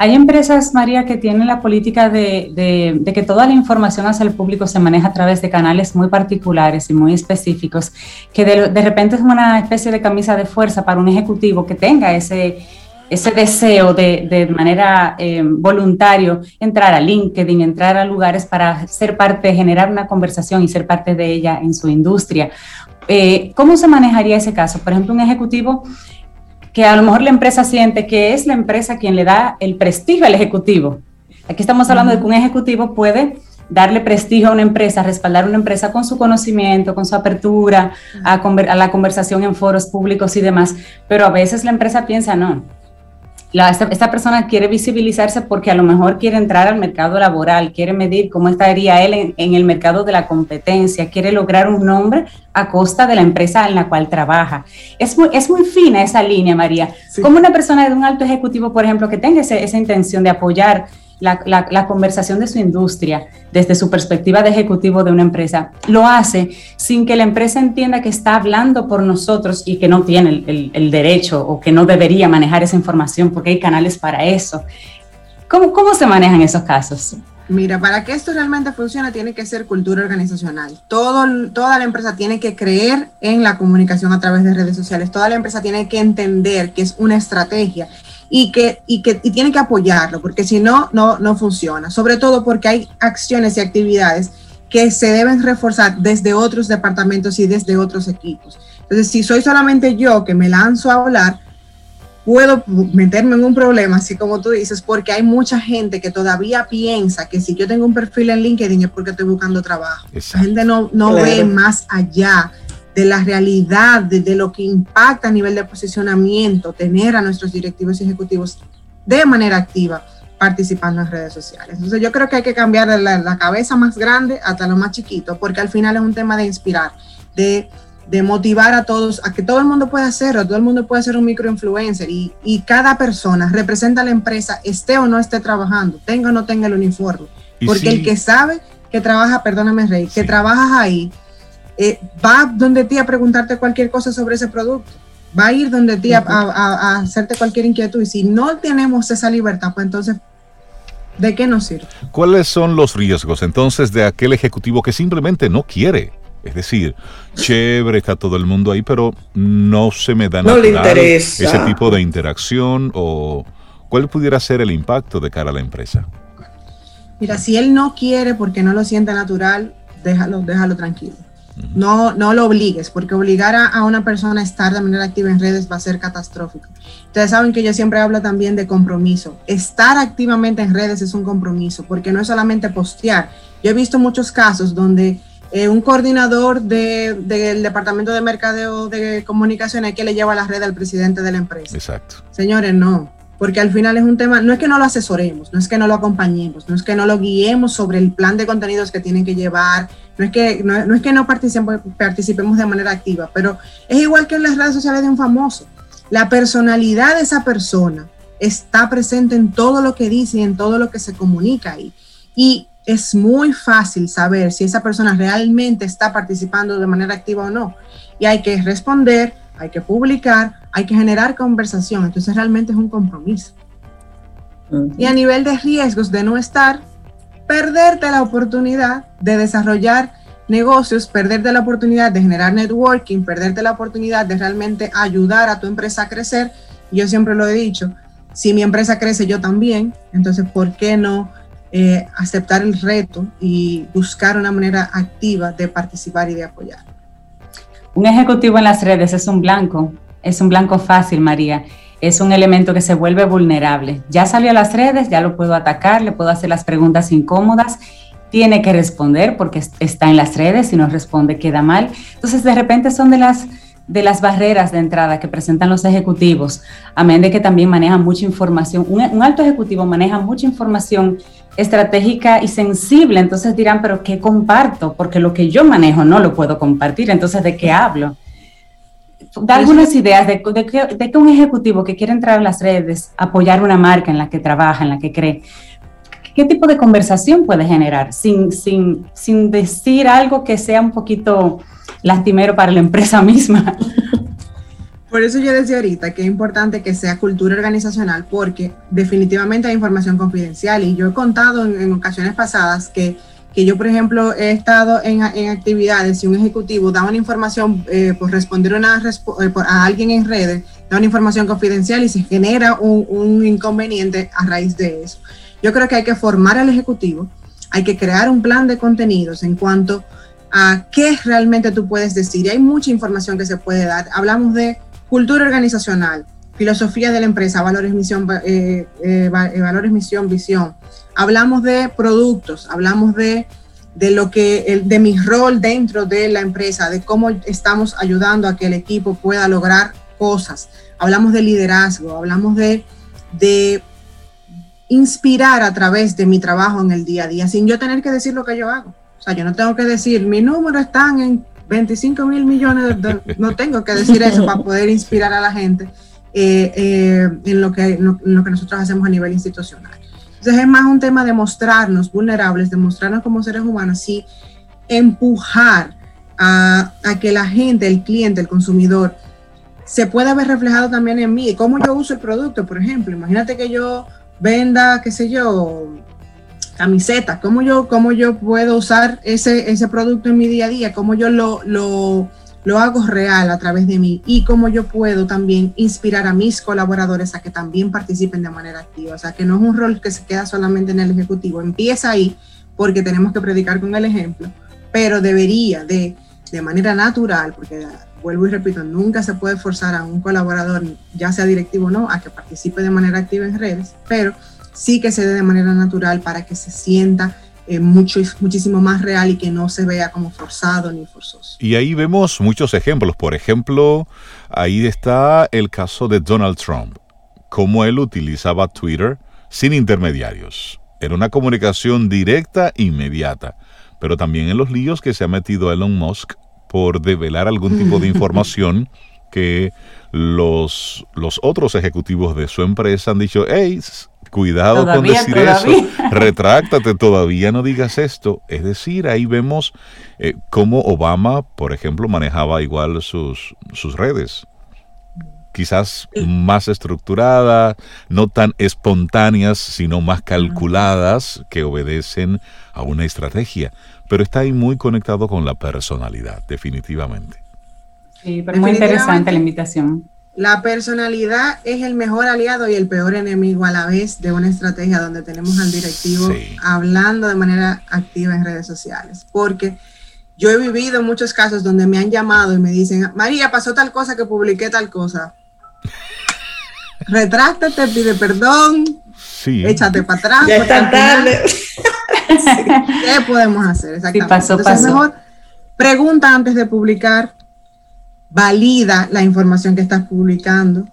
Hay empresas, María, que tienen la política de, que toda la información hacia el público se maneja a través de canales muy particulares y muy específicos, que de, repente es una especie de camisa de fuerza para un ejecutivo que tenga ese, ese deseo de, de manera eh, voluntario entrar a LinkedIn, entrar a lugares para ser parte, generar una conversación y ser parte de ella en su industria. Eh, ¿Cómo se manejaría ese caso? Por ejemplo, un ejecutivo que a lo mejor la empresa siente que es la empresa quien le da el prestigio al ejecutivo. Aquí estamos hablando de que un ejecutivo puede darle prestigio a una empresa, respaldar una empresa con su conocimiento, con su apertura a, a, la conversación en foros públicos y demás, pero a veces la empresa piensa, no, esta, persona quiere visibilizarse porque a lo mejor quiere entrar al mercado laboral, quiere medir cómo estaría él en, el mercado de la competencia, quiere lograr un nombre a costa de la empresa en la cual trabaja. Es muy, es muy fina esa línea, María. Como una persona de un alto ejecutivo, por ejemplo, que tenga esa intención de apoyar la, conversación de su industria desde su perspectiva de ejecutivo de una empresa, lo hace sin que la empresa entienda que está hablando por nosotros y que no tiene el, derecho o que no debería manejar esa información porque hay canales para eso. ¿Cómo, cómo se manejan esos casos? Mira, para que esto realmente funcione tiene que ser cultura organizacional. Todo, toda la empresa tiene que creer en la comunicación a través de redes sociales. Toda la empresa tiene que entender que es una estrategia y que, y que y tiene que apoyarlo, porque si no, no, no funciona. Sobre todo porque hay acciones y actividades que se deben reforzar desde otros departamentos y desde otros equipos. Entonces, si soy solamente yo que me lanzo a hablar, puedo meterme en un problema, así como tú dices, porque hay mucha gente que todavía piensa que si yo tengo un perfil en LinkedIn es porque estoy buscando trabajo. La gente no, no ve más allá de la realidad, de, lo que impacta a nivel de posicionamiento, tener a nuestros directivos y ejecutivos de manera activa participando en redes sociales. Entonces yo creo que hay que cambiar de la, cabeza más grande hasta lo más chiquito, porque al final es un tema de inspirar, de, de motivar a todos, a que todo el mundo pueda hacerlo, todo el mundo puede ser un microinfluencer y, y cada persona representa a la empresa, esté o no esté trabajando, tenga o no tenga el uniforme. Porque el que sabe que trabaja, perdóname Rey, que trabajas ahí, eh, va donde ti a preguntarte cualquier cosa sobre ese producto, va a ir donde ti a, a, hacerte cualquier inquietud y si no tenemos esa libertad, pues entonces ¿De qué nos sirve? ¿Cuáles son los riesgos entonces de aquel ejecutivo que simplemente no quiere es decir, chévere, está todo el mundo ahí, pero no se me da no le interesa. ese tipo de interacción o cuál pudiera ser el impacto de cara a la empresa. Mira, si él no quiere porque no lo siente natural, déjalo, déjalo tranquilo. No, no lo obligues, porque obligar a, una persona a estar de manera activa en redes va a ser catastrófico. Ustedes saben que yo siempre hablo también de compromiso. Estar activamente en redes es un compromiso, porque no es solamente postear. Yo he visto muchos casos donde eh, un coordinador del departamento de mercadeo de comunicaciones que le lleva la red al presidente de la empresa. Exacto. Señores, no, porque al final es un tema, no es que no lo asesoremos, no es que no lo acompañemos, no es que no lo guiemos sobre el plan de contenidos que tienen que llevar, no es que no, es que no participemos, participemos de manera activa, pero es igual que en las redes sociales de un famoso. La personalidad de esa persona está presente en todo lo que dice y en todo lo que se comunica ahí. Y es muy fácil saber si esa persona realmente está participando de manera activa o no. Y hay que responder, hay que publicar, hay que generar conversación. Entonces realmente es un compromiso. Y a nivel de riesgos de no estar, perderte la oportunidad de desarrollar negocios, perderte la oportunidad de generar networking, perderte la oportunidad de realmente ayudar a tu empresa a crecer. Yo siempre lo he dicho, si mi empresa crece, yo también. Entonces, ¿por qué no eh, aceptar el reto y buscar una manera activa de participar y de apoyar. Un ejecutivo en las redes es un blanco, es un blanco fácil, María. Es un elemento que se vuelve vulnerable. Ya salió a las redes, ya lo puedo atacar, le puedo hacer las preguntas incómodas tiene que responder porque está en las redes, si no responde queda mal. Entonces, de repente son de las de las barreras de entrada que presentan los ejecutivos, amén de que también manejan mucha información. Un, alto ejecutivo maneja mucha información estratégica y sensible, entonces dirán, pero ¿qué comparto? Porque lo que yo manejo no lo puedo compartir, entonces ¿de qué hablo? Da algunas ideas de, de, que, un ejecutivo que quiere entrar en las redes, apoyar una marca en la que trabaja, en la que cree, ¿qué tipo de conversación puede generar sin, sin, sin decir algo que sea un poquito lastimero para la empresa misma. Por eso yo decía ahorita que es importante que sea cultura organizacional porque definitivamente hay información confidencial y yo he contado en, ocasiones pasadas que, que, yo, por ejemplo, he estado en, en actividades y un ejecutivo da una información eh, por responder una, eh, a alguien en redes, da una información confidencial y se genera un, un inconveniente a raíz de eso. Yo creo que hay que formar al ejecutivo, hay que crear un plan de contenidos en cuanto a qué realmente tú puedes decir. Y hay mucha información que se puede dar. Hablamos de cultura organizacional, filosofía de la empresa, valores, misión, eh, valores, misión, visión. Hablamos de productos, hablamos de, de lo que, de mi rol dentro de la empresa, de cómo estamos ayudando a que el equipo pueda lograr cosas. Hablamos de liderazgo, hablamos de, de inspirar a través de mi trabajo en el día a día, sin yo tener que decir lo que yo hago. O sea, yo no tengo que decir, mi número están en 25 mil millones, no tengo que decir eso para poder inspirar a la gente eh, eh, en, lo que, lo que nosotros hacemos a nivel institucional. Entonces es más un tema de mostrarnos vulnerables, de mostrarnos como seres humanos y empujar a, a, que la gente, el cliente, el consumidor, se pueda ver reflejado también en mí. ¿Cómo yo uso el producto? Por ejemplo, imagínate que yo venda, qué sé yo, camiseta, cómo yo, cómo yo puedo usar ese, ese producto en mi día a día, cómo yo lo, lo, lo hago real a través de mí y cómo yo puedo también inspirar a mis colaboradores a que también participen de manera activa. O sea, que no es un rol que se queda solamente en el ejecutivo, empieza ahí porque tenemos que predicar con el ejemplo, pero debería de, de manera natural, porque vuelvo y repito, nunca se puede forzar a un colaborador, ya sea directivo o no, a que participe de manera activa en redes, pero sí que se dé de manera natural para que se sienta eh, mucho, muchísimo más real y que no se vea como forzado ni forzoso. Y ahí vemos muchos ejemplos. Por ejemplo, ahí está el caso de Donald Trump, cómo él utilizaba Twitter sin intermediarios. Era una comunicación directa e inmediata. Pero también en los líos que se ha metido Elon Musk por develar algún tipo de información que los, los otros ejecutivos de su empresa han dicho, hey, cuidado con decir eso, retráctate, todavía no digas esto. Es decir, ahí vemos eh, cómo Obama, por ejemplo, manejaba igual sus, sus redes. Quizás más estructuradas, no tan espontáneas, sino más calculadas, que obedecen a una estrategia. Pero está ahí muy conectado con la personalidad, definitivamente. Sí, pero muy interesante la invitación. La personalidad es el mejor aliado y el peor enemigo a la vez de una estrategia donde tenemos al directivo hablando de manera activa en redes sociales. Porque yo he vivido muchos casos donde me han llamado y me dicen, María, pasó tal cosa que publiqué tal cosa. Retráctate, pide perdón, sí. échate para atrás. Ya está tarde. ¿Qué podemos hacer? Exactamente. pasó, pasó. mejor pregunta antes de publicar, valida la información que estás publicando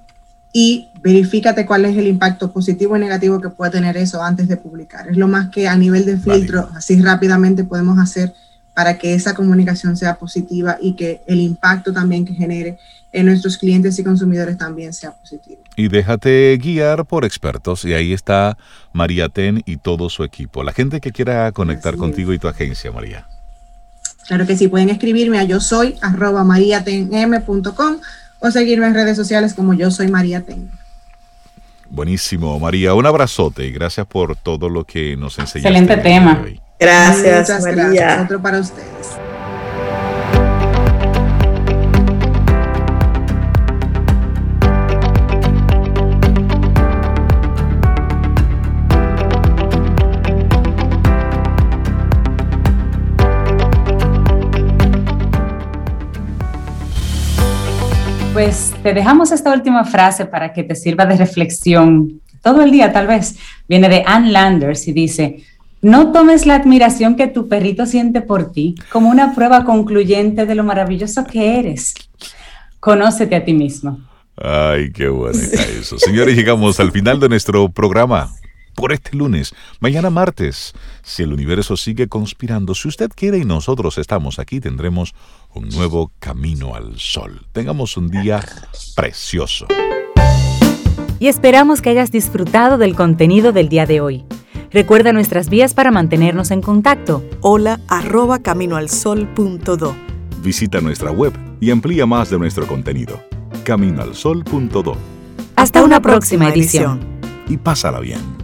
y verifícate cuál es el impacto positivo y negativo que puede tener eso antes de publicar. Es lo más que a nivel de filtro, así rápidamente podemos hacer para que esa comunicación sea positiva y que el impacto también que genere en nuestros clientes y consumidores también sea positivo. Y déjate guiar por expertos y ahí está María Ten y todo su equipo. La gente que quiera conectar contigo y tu agencia, María. Claro que sí, pueden escribirme a yo soy arroba mariatenm.com o seguirme en redes sociales como yo soy María Ten. Buenísimo, María. Un abrazote y gracias por todo lo que nos enseñaste. Excelente tema. Gracias, María. Gracias. Otro para ustedes. Pues te dejamos esta última frase para que te sirva de reflexión. Todo el día tal vez. Viene de Ann Landers y dice, no tomes la admiración que tu perrito siente por ti como una prueba concluyente de lo maravilloso que eres. Conócete a ti mismo. Ay, qué bueno eso. Señores, llegamos al final de nuestro programa por este lunes. Mañana martes, si el universo sigue conspirando, si usted quiere y nosotros estamos aquí, tendremos un nuevo camino al sol. Tengamos un día precioso. Y esperamos que hayas disfrutado del contenido del día de hoy. Recuerda nuestras vías para mantenernos en contacto. Hola arroba caminoalsol.do. Visita nuestra web y amplía más de nuestro contenido. Caminoalsol.do. Hasta, una, próxima, edición. Y pásala bien.